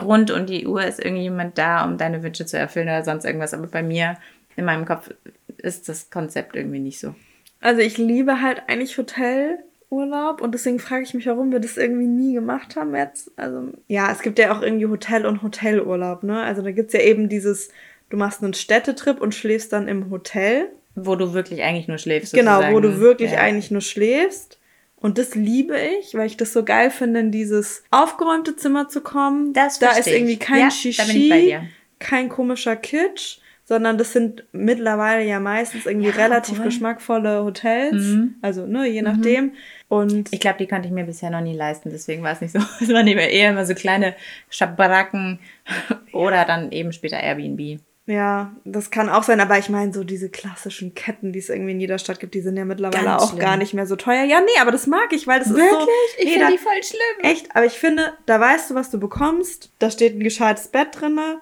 Rund um die Uhr ist irgendjemand da, um deine Wünsche zu erfüllen oder sonst irgendwas. Aber bei mir, in meinem Kopf, ist das Konzept irgendwie nicht so. Also ich liebe halt eigentlich Hotelurlaub und deswegen frage ich mich, warum wir das irgendwie nie gemacht haben jetzt. Also ja, es gibt ja auch irgendwie Hotel und Hotelurlaub, ne? Also da gibt's ja eben dieses, du machst einen Städtetrip und schläfst dann im Hotel. Wo du wirklich eigentlich nur schläfst. Genau, wo sozusagen. du wirklich Ja. eigentlich nur schläfst. Und das liebe ich, weil ich das so geil finde, in dieses aufgeräumte Zimmer zu kommen. Das da ist irgendwie kein Ja, Shishi, kein komischer Kitsch, sondern das sind mittlerweile ja meistens irgendwie Ja, relativ voll. geschmackvolle Hotels. Mhm. Also, ne, je nachdem. Und Ich glaube, die konnte ich mir bisher noch nie leisten, deswegen war es nicht so. Es waren eher immer so kleine Schabaracken oder dann eben später Airbnb. ja, das kann auch sein, aber ich meine, so diese klassischen Ketten, die es irgendwie in jeder Stadt gibt, die sind ja mittlerweile Ganz auch schlimm. gar nicht mehr so teuer. Ja, nee, aber das mag ich, weil das ist so. Ich nee, finde die voll schlimm. Echt, aber ich finde, da weißt du, was du bekommst. Da steht ein gescheites Bett drinne.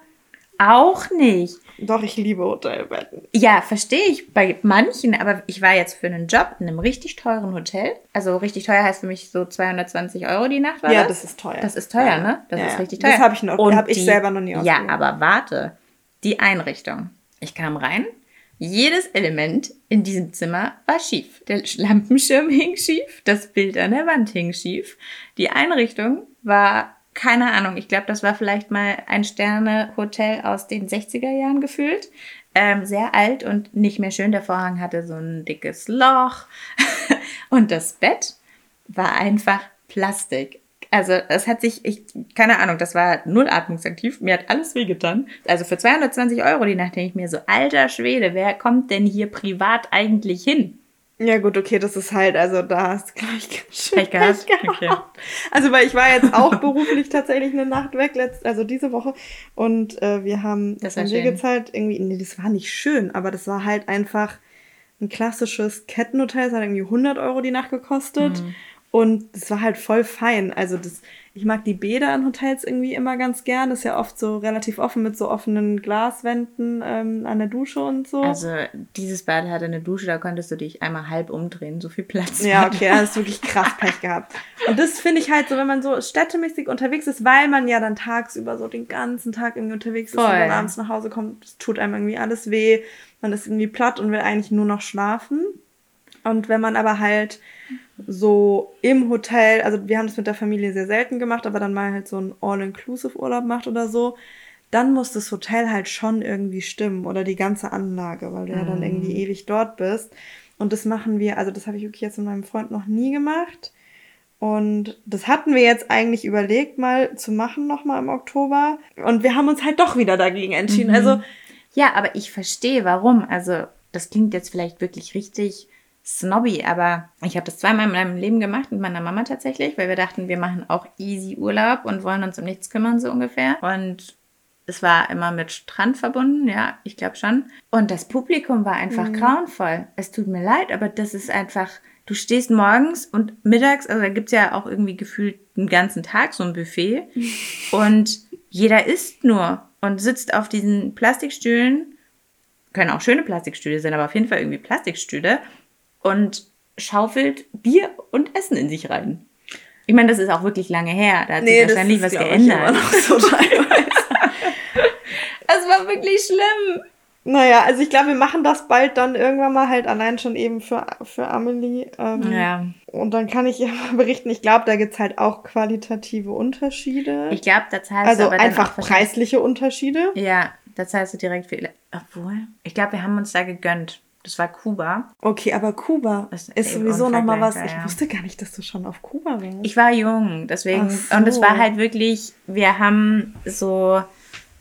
Auch nicht. Doch, ich liebe Hotelbetten. Ja, verstehe ich bei manchen, aber ich war jetzt für einen Job in einem richtig teuren Hotel. Also richtig teuer heißt für mich so 220 Euro die Nacht war Ja, das? das ist teuer. Das ist teuer, Ja. ne? Das Ja, ist ja. richtig teuer. Das habe ich noch, Und habe ich die- selber noch nie Ja, ausprobiert. aber warte. Die Einrichtung. Ich kam rein. Jedes Element in diesem Zimmer war schief. Der Lampenschirm hing schief, das Bild an der Wand hing schief. Die Einrichtung war, keine Ahnung, ich glaube, das war vielleicht mal ein Sterne-Hotel aus den 60er Jahren gefühlt. Ähm, sehr alt und nicht mehr schön. Der Vorhang hatte so ein dickes Loch. und das Bett war einfach Plastik. Also es hat sich, ich, keine Ahnung, das war null atmungsaktiv. Mir hat alles wehgetan. Also für 220 Euro die Nacht denke ich mir so, alter Schwede, wer kommt denn hier privat eigentlich hin? Ja, gut, okay, das ist halt, also da hast du gleich ganz schön Pech gehabt. Pech gehabt. Okay. Also, weil ich war jetzt auch beruflich tatsächlich eine Nacht weg, letzt, also diese Woche. Und äh, wir haben das in gezahlt, irgendwie, nee, das war nicht schön, aber das war halt einfach ein klassisches Kettenhotel, das hat irgendwie 100 Euro die Nacht gekostet. Mhm. Und es war halt voll fein. Also das, ich mag die Bäder in Hotels irgendwie immer ganz gern. Das ist ja oft so relativ offen mit so offenen Glaswänden ähm, an der Dusche und so. Also dieses Bad hatte eine Dusche, da konntest du dich einmal halb umdrehen, so viel Platz. Ja, okay, da hast wirklich krass Pech gehabt. Und das finde ich halt so, wenn man so städtemäßig unterwegs ist, weil man ja dann tagsüber so den ganzen Tag irgendwie unterwegs ist Voll. und dann abends nach Hause kommt, es tut einem irgendwie alles weh. Man ist irgendwie platt und will eigentlich nur noch schlafen. Und wenn man aber halt so im Hotel, also wir haben das mit der Familie sehr selten gemacht, aber dann mal halt so einen All-Inclusive-Urlaub macht oder so, dann muss das Hotel halt schon irgendwie stimmen oder die ganze Anlage, weil du mm. ja dann mhm. irgendwie ewig dort bist. Und das machen wir, also das habe ich wirklich jetzt mit meinem Freund noch nie gemacht. Und das hatten wir jetzt eigentlich überlegt, mal zu machen, nochmal im Oktober. Und wir haben uns halt doch wieder dagegen entschieden. Mhm. Also. Ja, aber ich verstehe, warum. Also, das klingt jetzt vielleicht wirklich richtig snobby, aber ich habe das zweimal in meinem Leben gemacht mit meiner Mama tatsächlich, weil wir dachten, wir machen auch easy Urlaub und wollen uns um nichts kümmern, so ungefähr. Und es war immer mit Strand verbunden, ja, ich glaube schon. Und das Publikum war einfach mhm. grauenvoll. Es tut mir leid, aber das ist einfach, du stehst morgens und mittags, also da gibt es ja auch irgendwie gefühlt den ganzen Tag so ein Buffet und jeder isst nur und sitzt auf diesen Plastikstühlen, können auch schöne Plastikstühle sein, aber auf jeden Fall irgendwie Plastikstühle und schaufelt Bier und Essen in sich rein. Ich meine, das ist auch wirklich lange her. Da hat nee, sich wahrscheinlich was geändert. So es war wirklich schlimm. Naja, also ich glaube, wir machen das bald dann irgendwann mal halt allein schon eben für, für Amelie. Ähm, ja. Und dann kann ich ja mal berichten, ich glaube, da gibt es halt auch qualitative Unterschiede. Ich glaube, da zahlst also du aber einfach preisliche Unterschiede. Ja, da zahlst du direkt viel. Obwohl, ich glaube, wir haben uns da gegönnt. Das war Kuba. Okay, aber Kuba ist, ist sowieso nochmal was. Ich wusste gar nicht, dass du schon auf Kuba warst. Ich war jung, deswegen. So. Und es war halt wirklich, wir haben so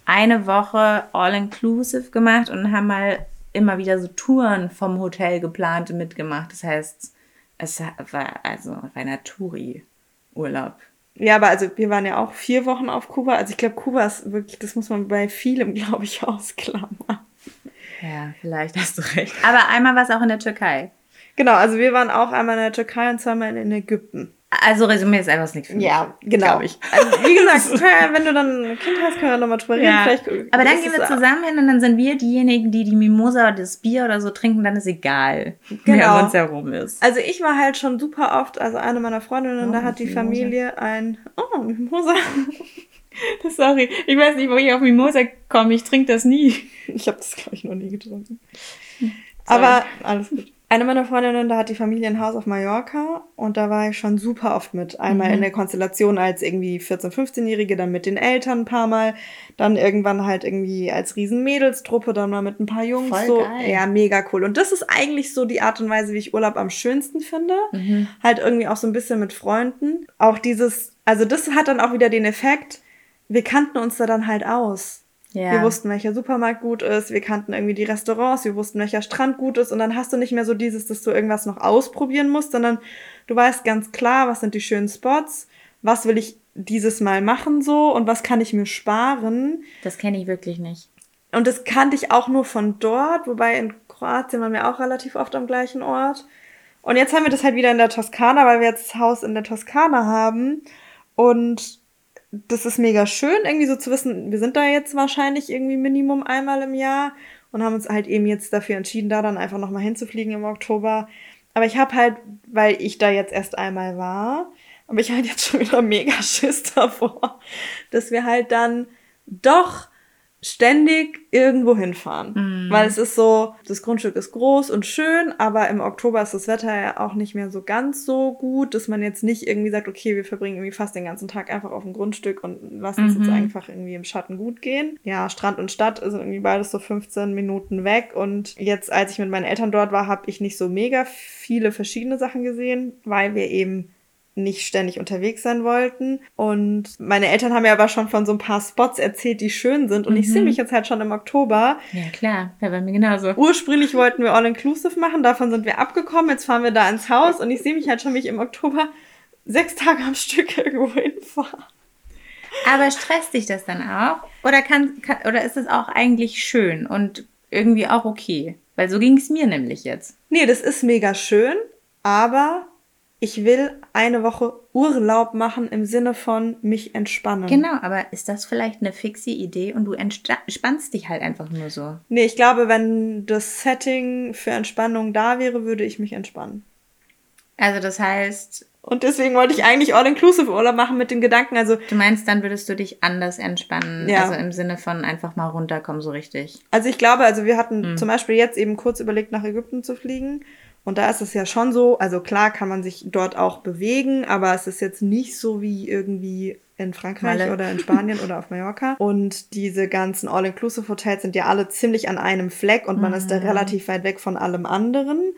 eine Woche all-inclusive gemacht und haben mal immer wieder so Touren vom Hotel geplant und mitgemacht. Das heißt, es war also reiner Touri-Urlaub. Ja, aber also wir waren ja auch vier Wochen auf Kuba. Also ich glaube, Kuba ist wirklich, das muss man bei vielem, glaube ich, ausklammern. Ja, vielleicht hast du recht. Aber einmal war es auch in der Türkei. Genau, also wir waren auch einmal in der Türkei und zweimal in Ägypten. Also Resümee ist einfach nichts für mich. Ja, genau. Ich. Also, wie gesagt, wenn du dann ein Kind hast, können wir nochmal drüber reden. Ja. Vielleicht Aber dann gehen wir zusammen hin und dann sind wir diejenigen, die die Mimosa oder das Bier oder so trinken, dann ist egal, genau. wer um uns herum ist. Also ich war halt schon super oft, also eine meiner Freundinnen, oh, da hat die Mimosa. Familie ein, oh, Mimosa. Sorry, ich weiß nicht, wo ich auf Mimosa komme. Ich trinke das nie. Ich habe das, glaube ich, noch nie getrunken. Sorry. Aber alles gut. Eine meiner Freundinnen, da hat die Familie ein Haus auf Mallorca und da war ich schon super oft mit. Einmal mhm. in der Konstellation als irgendwie 14-, 15-Jährige, dann mit den Eltern ein paar Mal, dann irgendwann halt irgendwie als Riesenmädelstruppe, dann mal mit ein paar Jungs. Voll so. Geil. Ja, mega cool. Und das ist eigentlich so die Art und Weise, wie ich Urlaub am schönsten finde. Mhm. Halt irgendwie auch so ein bisschen mit Freunden. Auch dieses, also das hat dann auch wieder den Effekt, wir kannten uns da dann halt aus. Ja. Wir wussten, welcher Supermarkt gut ist, wir kannten irgendwie die Restaurants, wir wussten, welcher Strand gut ist und dann hast du nicht mehr so dieses, dass du irgendwas noch ausprobieren musst, sondern du weißt ganz klar, was sind die schönen Spots, was will ich dieses Mal machen so und was kann ich mir sparen. Das kenne ich wirklich nicht. Und das kannte ich auch nur von dort, wobei in Kroatien waren wir auch relativ oft am gleichen Ort. Und jetzt haben wir das halt wieder in der Toskana, weil wir jetzt das Haus in der Toskana haben und das ist mega schön, irgendwie so zu wissen, wir sind da jetzt wahrscheinlich irgendwie Minimum einmal im Jahr und haben uns halt eben jetzt dafür entschieden, da dann einfach nochmal hinzufliegen im Oktober. Aber ich habe halt, weil ich da jetzt erst einmal war, aber ich halt jetzt schon wieder mega Schiss davor, dass wir halt dann doch ständig irgendwo hinfahren. Mm. Weil es ist so, das Grundstück ist groß und schön, aber im Oktober ist das Wetter ja auch nicht mehr so ganz so gut, dass man jetzt nicht irgendwie sagt, okay, wir verbringen irgendwie fast den ganzen Tag einfach auf dem Grundstück und lassen es mm -hmm. jetzt einfach irgendwie im Schatten gut gehen. Ja, Strand und Stadt ist irgendwie beides so 15 Minuten weg und jetzt, als ich mit meinen Eltern dort war, habe ich nicht so mega viele verschiedene Sachen gesehen, weil wir eben nicht ständig unterwegs sein wollten. Und meine Eltern haben mir aber schon von so ein paar Spots erzählt, die schön sind. Und mhm. ich sehe mich jetzt halt schon im Oktober. Ja, klar, ja, bei mir genauso. Ursprünglich wollten wir All-Inclusive machen, davon sind wir abgekommen. Jetzt fahren wir da ins Haus und ich sehe mich halt schon, wie ich im Oktober sechs Tage am Stück irgendwo hinfahre. Aber stresst dich das dann auch? Oder, kann, kann oder ist es auch eigentlich schön und irgendwie auch okay? Weil so ging es mir nämlich jetzt. Nee, das ist mega schön, aber ich will eine Woche Urlaub machen im Sinne von mich entspannen. Genau, aber ist das vielleicht eine fixe Idee und du entspannst dich halt einfach nur so? Nee, ich glaube, wenn das Setting für Entspannung da wäre, würde ich mich entspannen. Also das heißt. Und deswegen wollte ich eigentlich All-Inclusive Urlaub machen mit dem Gedanken, also. Du meinst, dann würdest du dich anders entspannen? Ja. Also im Sinne von einfach mal runterkommen, so richtig. Also ich glaube, also wir hatten mhm. zum Beispiel jetzt eben kurz überlegt, nach Ägypten zu fliegen. Und da ist es ja schon so, also klar kann man sich dort auch bewegen, aber es ist jetzt nicht so wie irgendwie in Frankreich Malle. oder in Spanien oder auf Mallorca. Und diese ganzen All-Inclusive-Hotels sind ja alle ziemlich an einem Fleck und man mhm. ist da mhm. relativ weit weg von allem anderen.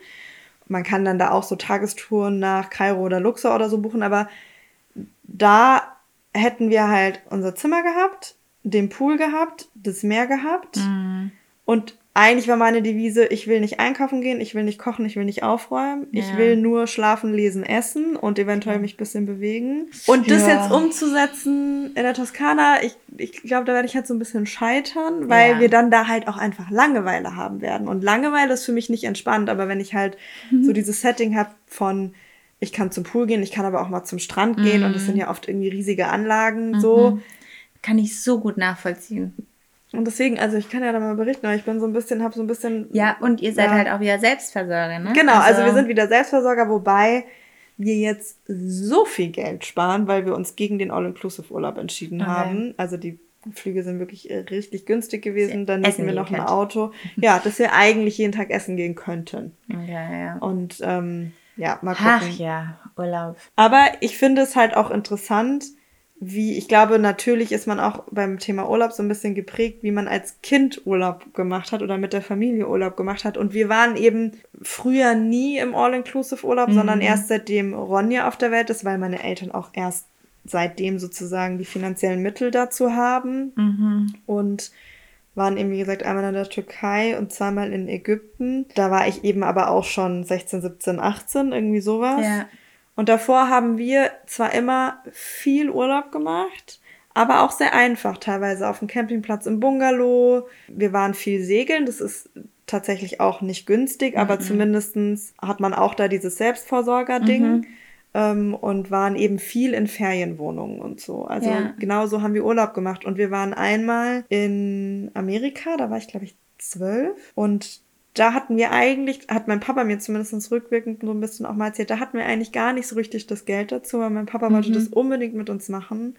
Man kann dann da auch so Tagestouren nach Kairo oder Luxor oder so buchen, aber da hätten wir halt unser Zimmer gehabt, den Pool gehabt, das Meer gehabt mhm. und eigentlich war meine Devise, ich will nicht einkaufen gehen, ich will nicht kochen, ich will nicht aufräumen, ja. ich will nur schlafen, lesen, essen und eventuell mich ein bisschen bewegen. Und das ja. jetzt umzusetzen in der Toskana, ich, ich glaube, da werde ich halt so ein bisschen scheitern, weil ja. wir dann da halt auch einfach Langeweile haben werden. Und Langeweile ist für mich nicht entspannt, aber wenn ich halt mhm. so dieses Setting habe von, ich kann zum Pool gehen, ich kann aber auch mal zum Strand gehen mhm. und das sind ja oft irgendwie riesige Anlagen, mhm. so. Kann ich so gut nachvollziehen. Und deswegen, also ich kann ja da mal berichten, aber ich bin so ein bisschen, habe so ein bisschen. Ja, und ihr seid ja, halt auch wieder Selbstversorger, ne? Genau, also, also wir sind wieder Selbstversorger, wobei wir jetzt so viel Geld sparen, weil wir uns gegen den All-Inclusive-Urlaub entschieden okay. haben. Also die Flüge sind wirklich äh, richtig günstig gewesen. Dann nehmen wir noch ein Auto. Ja, dass wir eigentlich jeden Tag essen gehen könnten. Ja, ja. Und ähm, ja, mal gucken. Ach ja, Urlaub. Aber ich finde es halt auch interessant, wie, ich glaube, natürlich ist man auch beim Thema Urlaub so ein bisschen geprägt, wie man als Kind Urlaub gemacht hat oder mit der Familie Urlaub gemacht hat. Und wir waren eben früher nie im All-Inclusive-Urlaub, mhm. sondern erst seitdem Ronja auf der Welt ist, weil meine Eltern auch erst seitdem sozusagen die finanziellen Mittel dazu haben. Mhm. Und waren eben, wie gesagt, einmal in der Türkei und zweimal in Ägypten. Da war ich eben aber auch schon 16, 17, 18, irgendwie sowas. Ja. Und davor haben wir zwar immer viel Urlaub gemacht, aber auch sehr einfach, teilweise auf dem Campingplatz im Bungalow. Wir waren viel segeln, das ist tatsächlich auch nicht günstig, aber mhm. zumindestens hat man auch da dieses Selbstversorger-Ding. Mhm. Ähm, und waren eben viel in Ferienwohnungen und so. Also ja. genau so haben wir Urlaub gemacht. Und wir waren einmal in Amerika, da war ich glaube ich zwölf. Und da hatten wir eigentlich, hat mein Papa mir zumindest rückwirkend so ein bisschen auch mal erzählt, da hatten wir eigentlich gar nicht so richtig das Geld dazu, weil mein Papa mhm. wollte das unbedingt mit uns machen.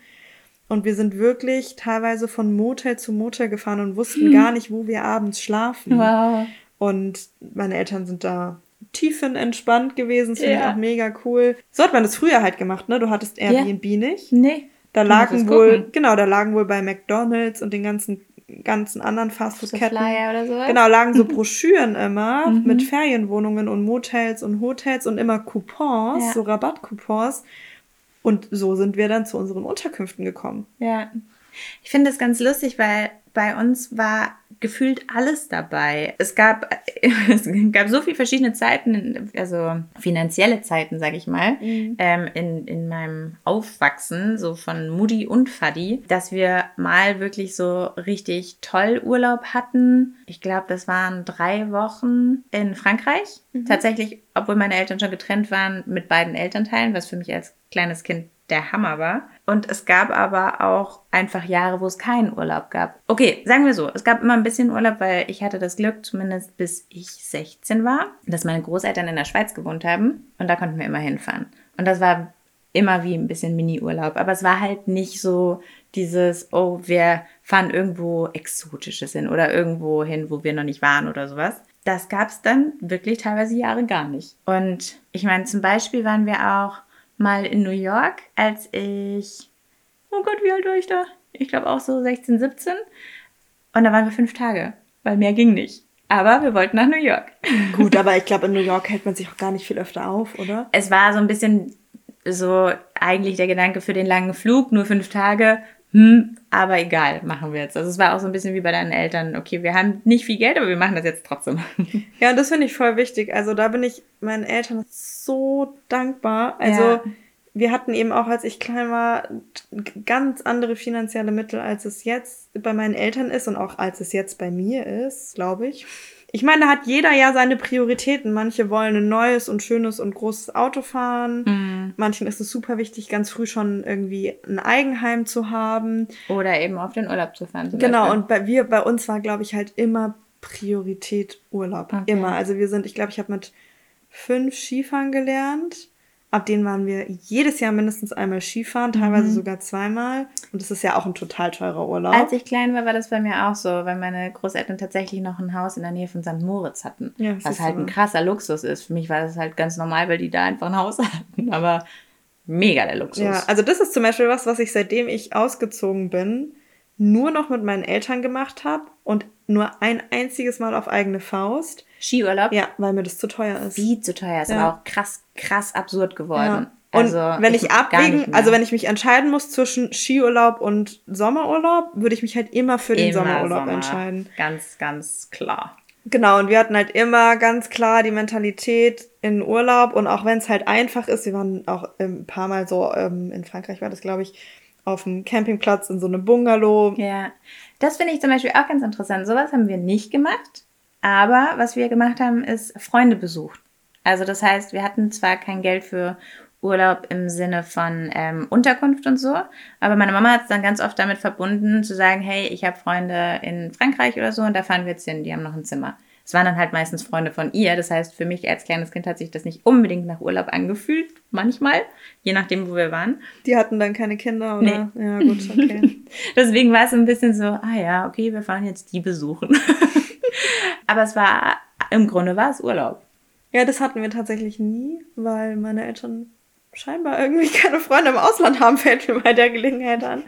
Und wir sind wirklich teilweise von Motel zu Motel gefahren und wussten mhm. gar nicht, wo wir abends schlafen. Wow. Und meine Eltern sind da tiefenentspannt gewesen. Das finde ja. ich auch mega cool. So hat man das früher halt gemacht, ne? Du hattest Airbnb ja. nicht. Nee. Da lagen wohl, genau, da lagen wohl bei McDonalds und den ganzen ganzen anderen Fastfood-Ketten. oder sowas? Genau, lagen so Broschüren immer mhm. mit Ferienwohnungen und Motels und Hotels und immer Coupons, ja. so Rabattcoupons. Und so sind wir dann zu unseren Unterkünften gekommen. Ja. Ich finde das ganz lustig, weil bei uns war gefühlt alles dabei. Es gab, es gab so viele verschiedene Zeiten, also finanzielle Zeiten, sag ich mal, mhm. ähm, in, in meinem Aufwachsen, so von Mutti und Faddy, dass wir mal wirklich so richtig toll Urlaub hatten. Ich glaube, das waren drei Wochen in Frankreich. Mhm. Tatsächlich, obwohl meine Eltern schon getrennt waren, mit beiden Elternteilen, was für mich als kleines Kind der Hammer war. Und es gab aber auch einfach Jahre, wo es keinen Urlaub gab. Okay, sagen wir so, es gab immer ein bisschen Urlaub, weil ich hatte das Glück, zumindest bis ich 16 war, dass meine Großeltern in der Schweiz gewohnt haben und da konnten wir immer hinfahren. Und das war immer wie ein bisschen Mini-Urlaub, aber es war halt nicht so dieses, oh, wir fahren irgendwo Exotisches hin oder irgendwo hin, wo wir noch nicht waren oder sowas. Das gab es dann wirklich teilweise Jahre gar nicht. Und ich meine, zum Beispiel waren wir auch mal in New York, als ich, oh Gott, wie alt war ich da? Ich glaube auch so 16, 17. Und da waren wir fünf Tage, weil mehr ging nicht. Aber wir wollten nach New York. Gut, aber ich glaube, in New York hält man sich auch gar nicht viel öfter auf, oder? Es war so ein bisschen so eigentlich der Gedanke für den langen Flug, nur fünf Tage, hm, aber egal, machen wir jetzt. Also es war auch so ein bisschen wie bei deinen Eltern, okay, wir haben nicht viel Geld, aber wir machen das jetzt trotzdem. Ja, und das finde ich voll wichtig. Also da bin ich meinen Eltern so dankbar. Also ja. wir hatten eben auch, als ich klein war, ganz andere finanzielle Mittel, als es jetzt bei meinen Eltern ist und auch als es jetzt bei mir ist, glaube ich. Ich meine, da hat jeder ja seine Prioritäten. Manche wollen ein neues und schönes und großes Auto fahren. Mhm. Manchen ist es super wichtig, ganz früh schon irgendwie ein Eigenheim zu haben. Oder eben auf den Urlaub zu fahren. Genau, Beispiel. und bei, wir, bei uns war, glaube ich, halt immer Priorität Urlaub. Okay. Immer. Also wir sind, ich glaube, ich habe mit fünf Skifahren gelernt ab denen waren wir jedes Jahr mindestens einmal Skifahren, teilweise mhm. sogar zweimal. Und das ist ja auch ein total teurer Urlaub. Als ich klein war, war das bei mir auch so, weil meine Großeltern tatsächlich noch ein Haus in der Nähe von St. Moritz hatten. Ja, was halt ein krasser Luxus ist. Für mich war das halt ganz normal, weil die da einfach ein Haus hatten. Aber mega der Luxus. Ja, also das ist zum Beispiel was, was ich seitdem ich ausgezogen bin, nur noch mit meinen Eltern gemacht habe und nur ein einziges Mal auf eigene Faust. Skiurlaub? Ja, weil mir das zu teuer ist. Wie zu teuer ist, ja. aber auch krass, krass absurd geworden. Ja. Und also, wenn ich, ich abwägen, also wenn ich mich entscheiden muss zwischen Skiurlaub und Sommerurlaub, würde ich mich halt immer für den immer Sommerurlaub Sommer. entscheiden. Ganz, ganz klar. Genau, und wir hatten halt immer ganz klar die Mentalität in Urlaub und auch wenn es halt einfach ist, wir waren auch ein paar Mal so, ähm, in Frankreich war das, glaube ich, auf dem Campingplatz in so einem Bungalow. Ja, das finde ich zum Beispiel auch ganz interessant. Sowas haben wir nicht gemacht, aber was wir gemacht haben, ist Freunde besucht. Also das heißt, wir hatten zwar kein Geld für Urlaub im Sinne von ähm, Unterkunft und so, aber meine Mama hat es dann ganz oft damit verbunden, zu sagen, hey, ich habe Freunde in Frankreich oder so und da fahren wir jetzt hin, die haben noch ein Zimmer. Es waren dann halt meistens Freunde von ihr. Das heißt, für mich als kleines Kind hat sich das nicht unbedingt nach Urlaub angefühlt. Manchmal, je nachdem, wo wir waren. Die hatten dann keine Kinder, oder? Nee. Ja, gut, okay. Deswegen war es ein bisschen so, ah ja, okay, wir fahren jetzt die besuchen. Aber es war, im Grunde war es Urlaub. Ja, das hatten wir tatsächlich nie, weil meine Eltern scheinbar irgendwie keine Freunde im Ausland haben, fällt mir bei der Gelegenheit an.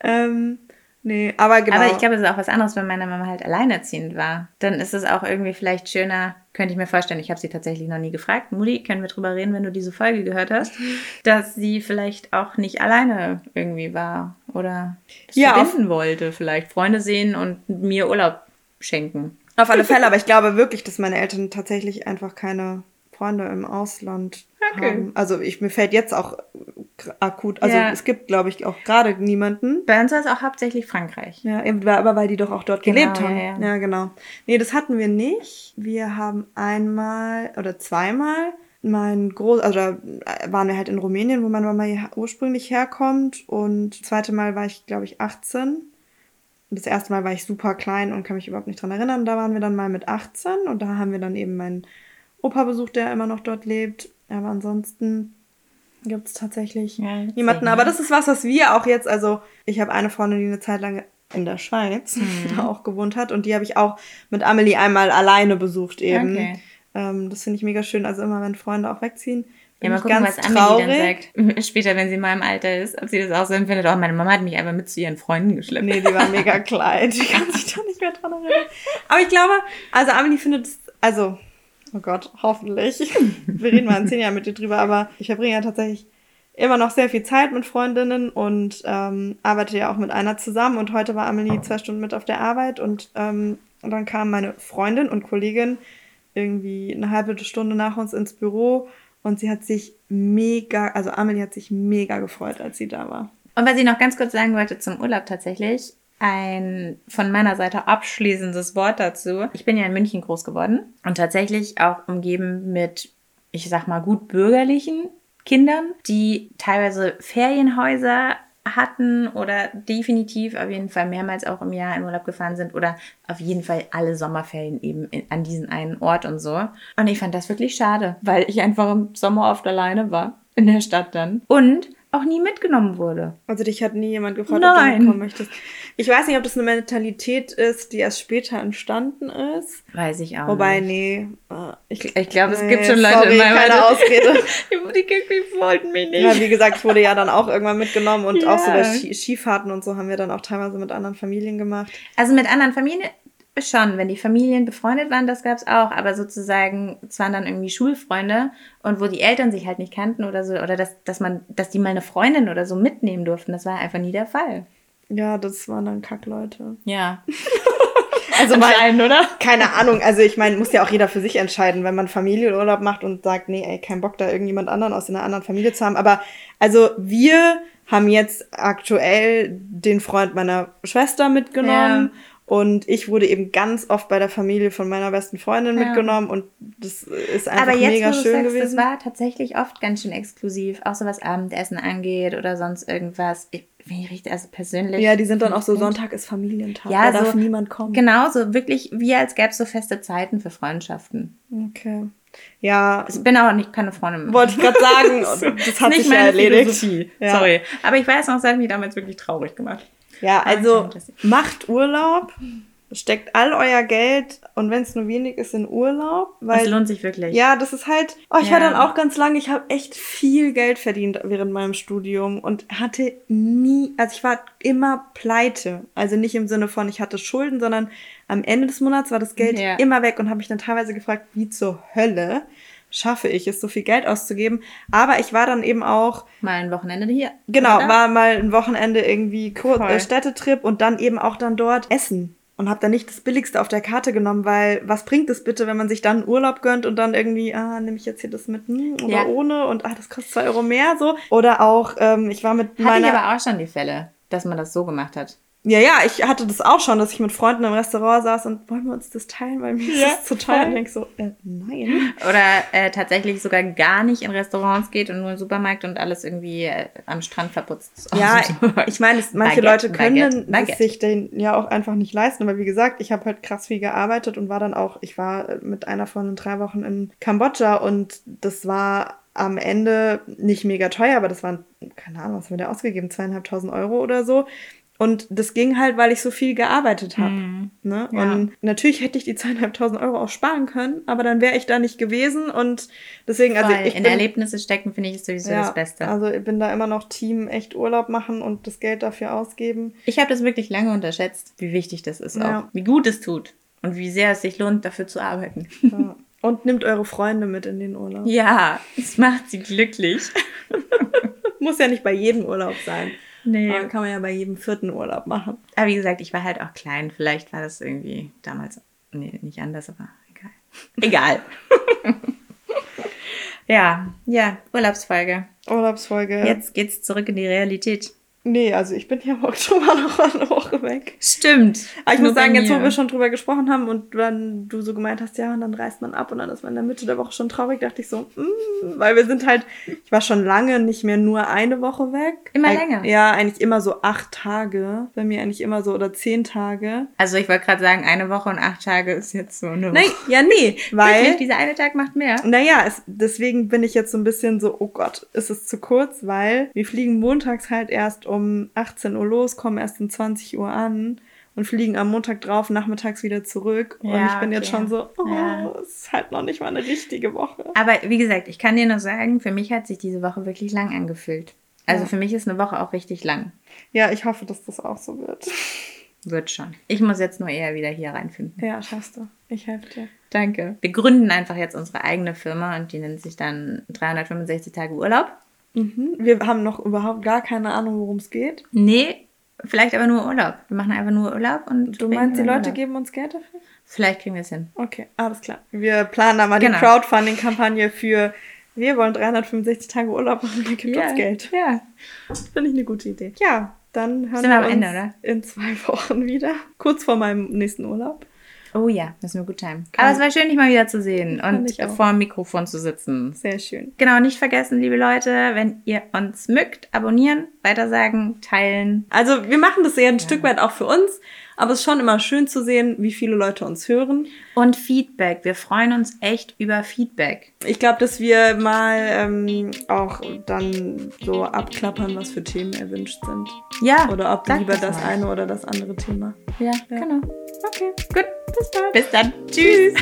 ähm, Nee, aber genau. Aber ich glaube, es ist auch was anderes, wenn meine Mama halt alleinerziehend war. Dann ist es auch irgendwie vielleicht schöner, könnte ich mir vorstellen, ich habe sie tatsächlich noch nie gefragt. Mutti, können wir drüber reden, wenn du diese Folge gehört hast, dass sie vielleicht auch nicht alleine irgendwie war oder ja, verbinden wollte, vielleicht Freunde sehen und mir Urlaub schenken. Auf alle Fälle, aber ich glaube wirklich, dass meine Eltern tatsächlich einfach keine Freunde im Ausland okay. haben. Also ich, mir fällt jetzt auch akut, also ja. es gibt, glaube ich, auch gerade niemanden. Bei uns war es auch hauptsächlich Frankreich. Ja, eben, aber weil die doch auch dort genau, gelebt haben. Ja, ja. ja, genau. Nee, das hatten wir nicht. Wir haben einmal oder zweimal mein Groß, also da waren wir halt in Rumänien, wo meine Mama ursprünglich herkommt. Und das zweite Mal war ich, glaube ich, 18. Und das erste Mal war ich super klein und kann mich überhaupt nicht dran erinnern. Da waren wir dann mal mit 18 und da haben wir dann eben meinen Opa besucht, der immer noch dort lebt. Aber ansonsten gibt es tatsächlich ja, niemanden. Aber das ist was, was wir auch jetzt, also ich habe eine Freundin, die eine Zeit lang in der Schweiz mhm. auch gewohnt hat und die habe ich auch mit Amelie einmal alleine besucht eben. Okay. Ähm, das finde ich mega schön. Also immer, wenn Freunde auch wegziehen, ja, mal gucken, was traurig. Amelie dann sagt. Später, wenn sie mal im Alter ist, ob sie das auch so empfindet. Auch meine Mama hat mich einfach mit zu ihren Freunden geschleppt. Nee, die war mega klein. Die kann sich da nicht mehr dran erinnern. Aber ich glaube, also Amelie findet es, also Oh Gott, hoffentlich. Wir reden mal in zehn Jahren mit dir drüber, aber ich verbringe ja tatsächlich immer noch sehr viel Zeit mit Freundinnen und ähm, arbeite ja auch mit einer zusammen. Und heute war Amelie zwei Stunden mit auf der Arbeit und, ähm, und dann kam meine Freundin und Kollegin irgendwie eine halbe Stunde nach uns ins Büro und sie hat sich mega, also Amelie hat sich mega gefreut, als sie da war. Und was ich noch ganz kurz sagen wollte zum Urlaub tatsächlich, ein von meiner Seite abschließendes Wort dazu. Ich bin ja in München groß geworden und tatsächlich auch umgeben mit, ich sag mal, gut bürgerlichen Kindern, die teilweise Ferienhäuser hatten oder definitiv auf jeden Fall mehrmals auch im Jahr in Urlaub gefahren sind oder auf jeden Fall alle Sommerferien eben in, an diesen einen Ort und so. Und ich fand das wirklich schade, weil ich einfach im Sommer oft alleine war in der Stadt dann. Und auch nie mitgenommen wurde. Also dich hat nie jemand gefragt, Nein. ob du mitkommen möchtest. Ich weiß nicht, ob das eine Mentalität ist, die erst später entstanden ist. Weiß ich auch Wobei, nicht. nee. Äh, ich, ich glaube, es nee, gibt schon Leute sorry, in meinem keine Ausrede. die, die wollten mich nicht. Ja, wie gesagt, ich wurde ja dann auch irgendwann mitgenommen und ja. auch so bei Skifahrten und so haben wir dann auch teilweise mit anderen Familien gemacht. Also mit anderen Familien Schon, wenn die Familien befreundet waren, das gab's auch, aber sozusagen, es waren dann irgendwie Schulfreunde und wo die Eltern sich halt nicht kannten oder so, oder dass, dass man, dass die mal eine Freundin oder so mitnehmen durften, das war einfach nie der Fall. Ja, das waren dann Kackleute. Ja. Also mal, oder? keine Ahnung, also ich meine, muss ja auch jeder für sich entscheiden, wenn man Familienurlaub macht und sagt, nee, ey, kein Bock da irgendjemand anderen aus einer anderen Familie zu haben. Aber also wir haben jetzt aktuell den Freund meiner Schwester mitgenommen. Und ich wurde eben ganz oft bei der Familie von meiner besten Freundin Ja. mitgenommen und das ist einfach Aber jetzt, mega schön sagst, gewesen. das war tatsächlich oft ganz schön exklusiv, auch so was Abendessen angeht oder sonst irgendwas. Ich, wenn ich richtig, also persönlich. ja, die sind dann auch so. Sonntag ist Familientag, Ja, da darf so- niemand kommen. Genau, so wirklich wie als gäbe es so feste Zeiten für Freundschaften. Okay. Ja, Ich bin aber nicht keine Freundin. mehr. wollte ich gerade sagen, das hat sich ja erledigt. Ja. Sorry. Aber ich weiß noch, es hat mich damals wirklich traurig gemacht. Ja, also das- macht Urlaub, steckt all euer Geld und wenn es nur wenig ist in Urlaub, weil lohnt sich wirklich. ja, das ist halt, oh, ich war Ja. dann auch ganz lange, ich habe echt viel Geld verdient während meinem Studium und hatte nie, also ich war immer pleite, also nicht im Sinne von ich hatte Schulden, sondern am Ende des Monats war das Geld Ja. immer weg und habe mich dann teilweise gefragt, wie zur Hölle schaffe ich es, so viel Geld auszugeben, aber ich war dann eben auch Mal ein Wochenende hier. Genau, oder? war mal ein Wochenende irgendwie Kur Voll. äh, Städtetrip und dann eben auch dann dort essen. Und habe dann nicht das Billigste auf der Karte genommen, weil was bringt es bitte, wenn man sich dann Urlaub gönnt und dann irgendwie, ah, nehme ich jetzt hier das mit hm, oder Ja. ohne und ah, das kostet zwei Euro mehr so. Oder auch, ähm, ich war mit Hatte meiner... ich aber auch schon die Fälle, dass man das so gemacht hat. Ja, ja, ich hatte das auch schon, dass ich mit Freunden im Restaurant saß und wollen wir uns das teilen, weil mir Ja, ist das zu teuer. Und denk so, äh, nein. Oder äh, tatsächlich sogar gar nicht in Restaurants geht und nur im Supermarkt und alles irgendwie äh, am Strand verputzt. Ja, Supermarkt. ich meine, es- manche Baguette, Leute können Baguette, es Baguette. sich den ja auch einfach nicht leisten. Aber wie gesagt, ich habe halt krass viel gearbeitet und war dann auch, ich war äh, mit einer von drei Wochen in Kambodscha und das war am Ende nicht mega teuer, aber das waren, keine Ahnung, was haben wir da ausgegeben? Zweieinhalbtausend Euro oder so. Und das ging halt, weil ich so viel gearbeitet habe. Mhm. Ne? Ja. Und natürlich hätte ich die zweieinhalbtausend Euro auch sparen können, aber dann wäre ich da nicht gewesen. Und deswegen, also Voll. ich in bin, Erlebnisse stecken finde ich ist sowieso das Beste. also ich bin da immer noch Team echt Urlaub machen und das Geld dafür ausgeben. Ich habe das wirklich lange unterschätzt, wie wichtig das ist Ja. auch. Wie gut es tut und wie sehr es sich lohnt, dafür zu arbeiten. Ja. Und nimmt eure Freunde mit in den Urlaub. Ja, es macht sie glücklich. Muss ja nicht bei jedem Urlaub sein. Nee. Aber kann man ja bei jedem vierten Urlaub machen. Aber wie gesagt, ich war halt auch klein. Vielleicht war das irgendwie damals, nee, nicht anders, aber egal. Egal. ja, ja, Urlaubsfolge. Urlaubsfolge. Jetzt geht's zurück in die Realität. Nee, also ich bin ja im Oktober noch eine Woche weg. Stimmt. Aber ich muss sagen, jetzt wo wir schon drüber gesprochen haben und dann du so gemeint hast, ja, und dann reist man ab und dann ist man in der Mitte der Woche schon traurig, dachte ich so, mm, weil wir sind halt, ich war schon lange nicht mehr nur eine Woche weg. Immer Eig- länger. Ja, eigentlich immer so acht Tage. Bei mir eigentlich immer so oder zehn Tage. Also ich wollte gerade sagen, eine Woche und acht Tage ist jetzt so eine Nein, ja, nee, weil. Wirklich, dieser eine Tag macht mehr. Naja, es, deswegen bin ich jetzt so ein bisschen so, oh Gott, ist es zu kurz, weil wir fliegen montags halt erst um 18 Uhr los, kommen erst um 20 Uhr an und fliegen am Montag drauf nachmittags wieder zurück. und Ja, ich bin jetzt okay. schon so, oh, Ja. es ist halt noch nicht mal eine richtige Woche. Aber wie gesagt, ich kann dir nur sagen, für mich hat sich diese Woche wirklich lang angefühlt. Also Ja. für mich ist eine Woche auch richtig lang. Ja, ich hoffe, dass das auch so wird. Wird schon. Ich muss jetzt nur eher wieder hier reinfinden. Ja, schaffst du. Ich helfe dir. Danke. Wir gründen einfach jetzt unsere eigene Firma und die nennt sich dann 365 Tage Urlaub. Mhm. Wir haben noch überhaupt gar keine Ahnung, worum es geht. Nee, vielleicht aber nur Urlaub. Wir machen einfach nur Urlaub und Du meinst, die Leute Urlaub. geben uns Geld dafür? Vielleicht kriegen wir es hin. Okay, alles klar. Wir planen da mal Genau. die Crowdfunding-Kampagne für wir wollen 365 Tage Urlaub machen, ihr gibt uns Geld. Ja. Finde ich eine gute Idee. Ja, dann hören Sind wir wir am uns Ende, oder? in zwei Wochen wieder. Kurz vor meinem nächsten Urlaub. Oh ja, müssen wir gut timen. Kann- Aber es war schön, dich mal wieder zu sehen und vor dem Mikrofon zu sitzen. Sehr schön. Genau, nicht vergessen, liebe Leute, wenn ihr uns mögt, abonnieren, weitersagen, teilen. Also wir machen das ja ein Stück weit auch für uns, aber es ist schon immer schön zu sehen, wie viele Leute uns hören. Und Feedback. Wir freuen uns echt über Feedback. Ich glaube, dass wir mal ähm, auch dann so abklappern, was für Themen erwünscht sind. Ja. Oder ob lieber das mal. eine oder das andere Thema. Ja, genau. Okay. Gut. Bis bald. Bis dann. Tschüss.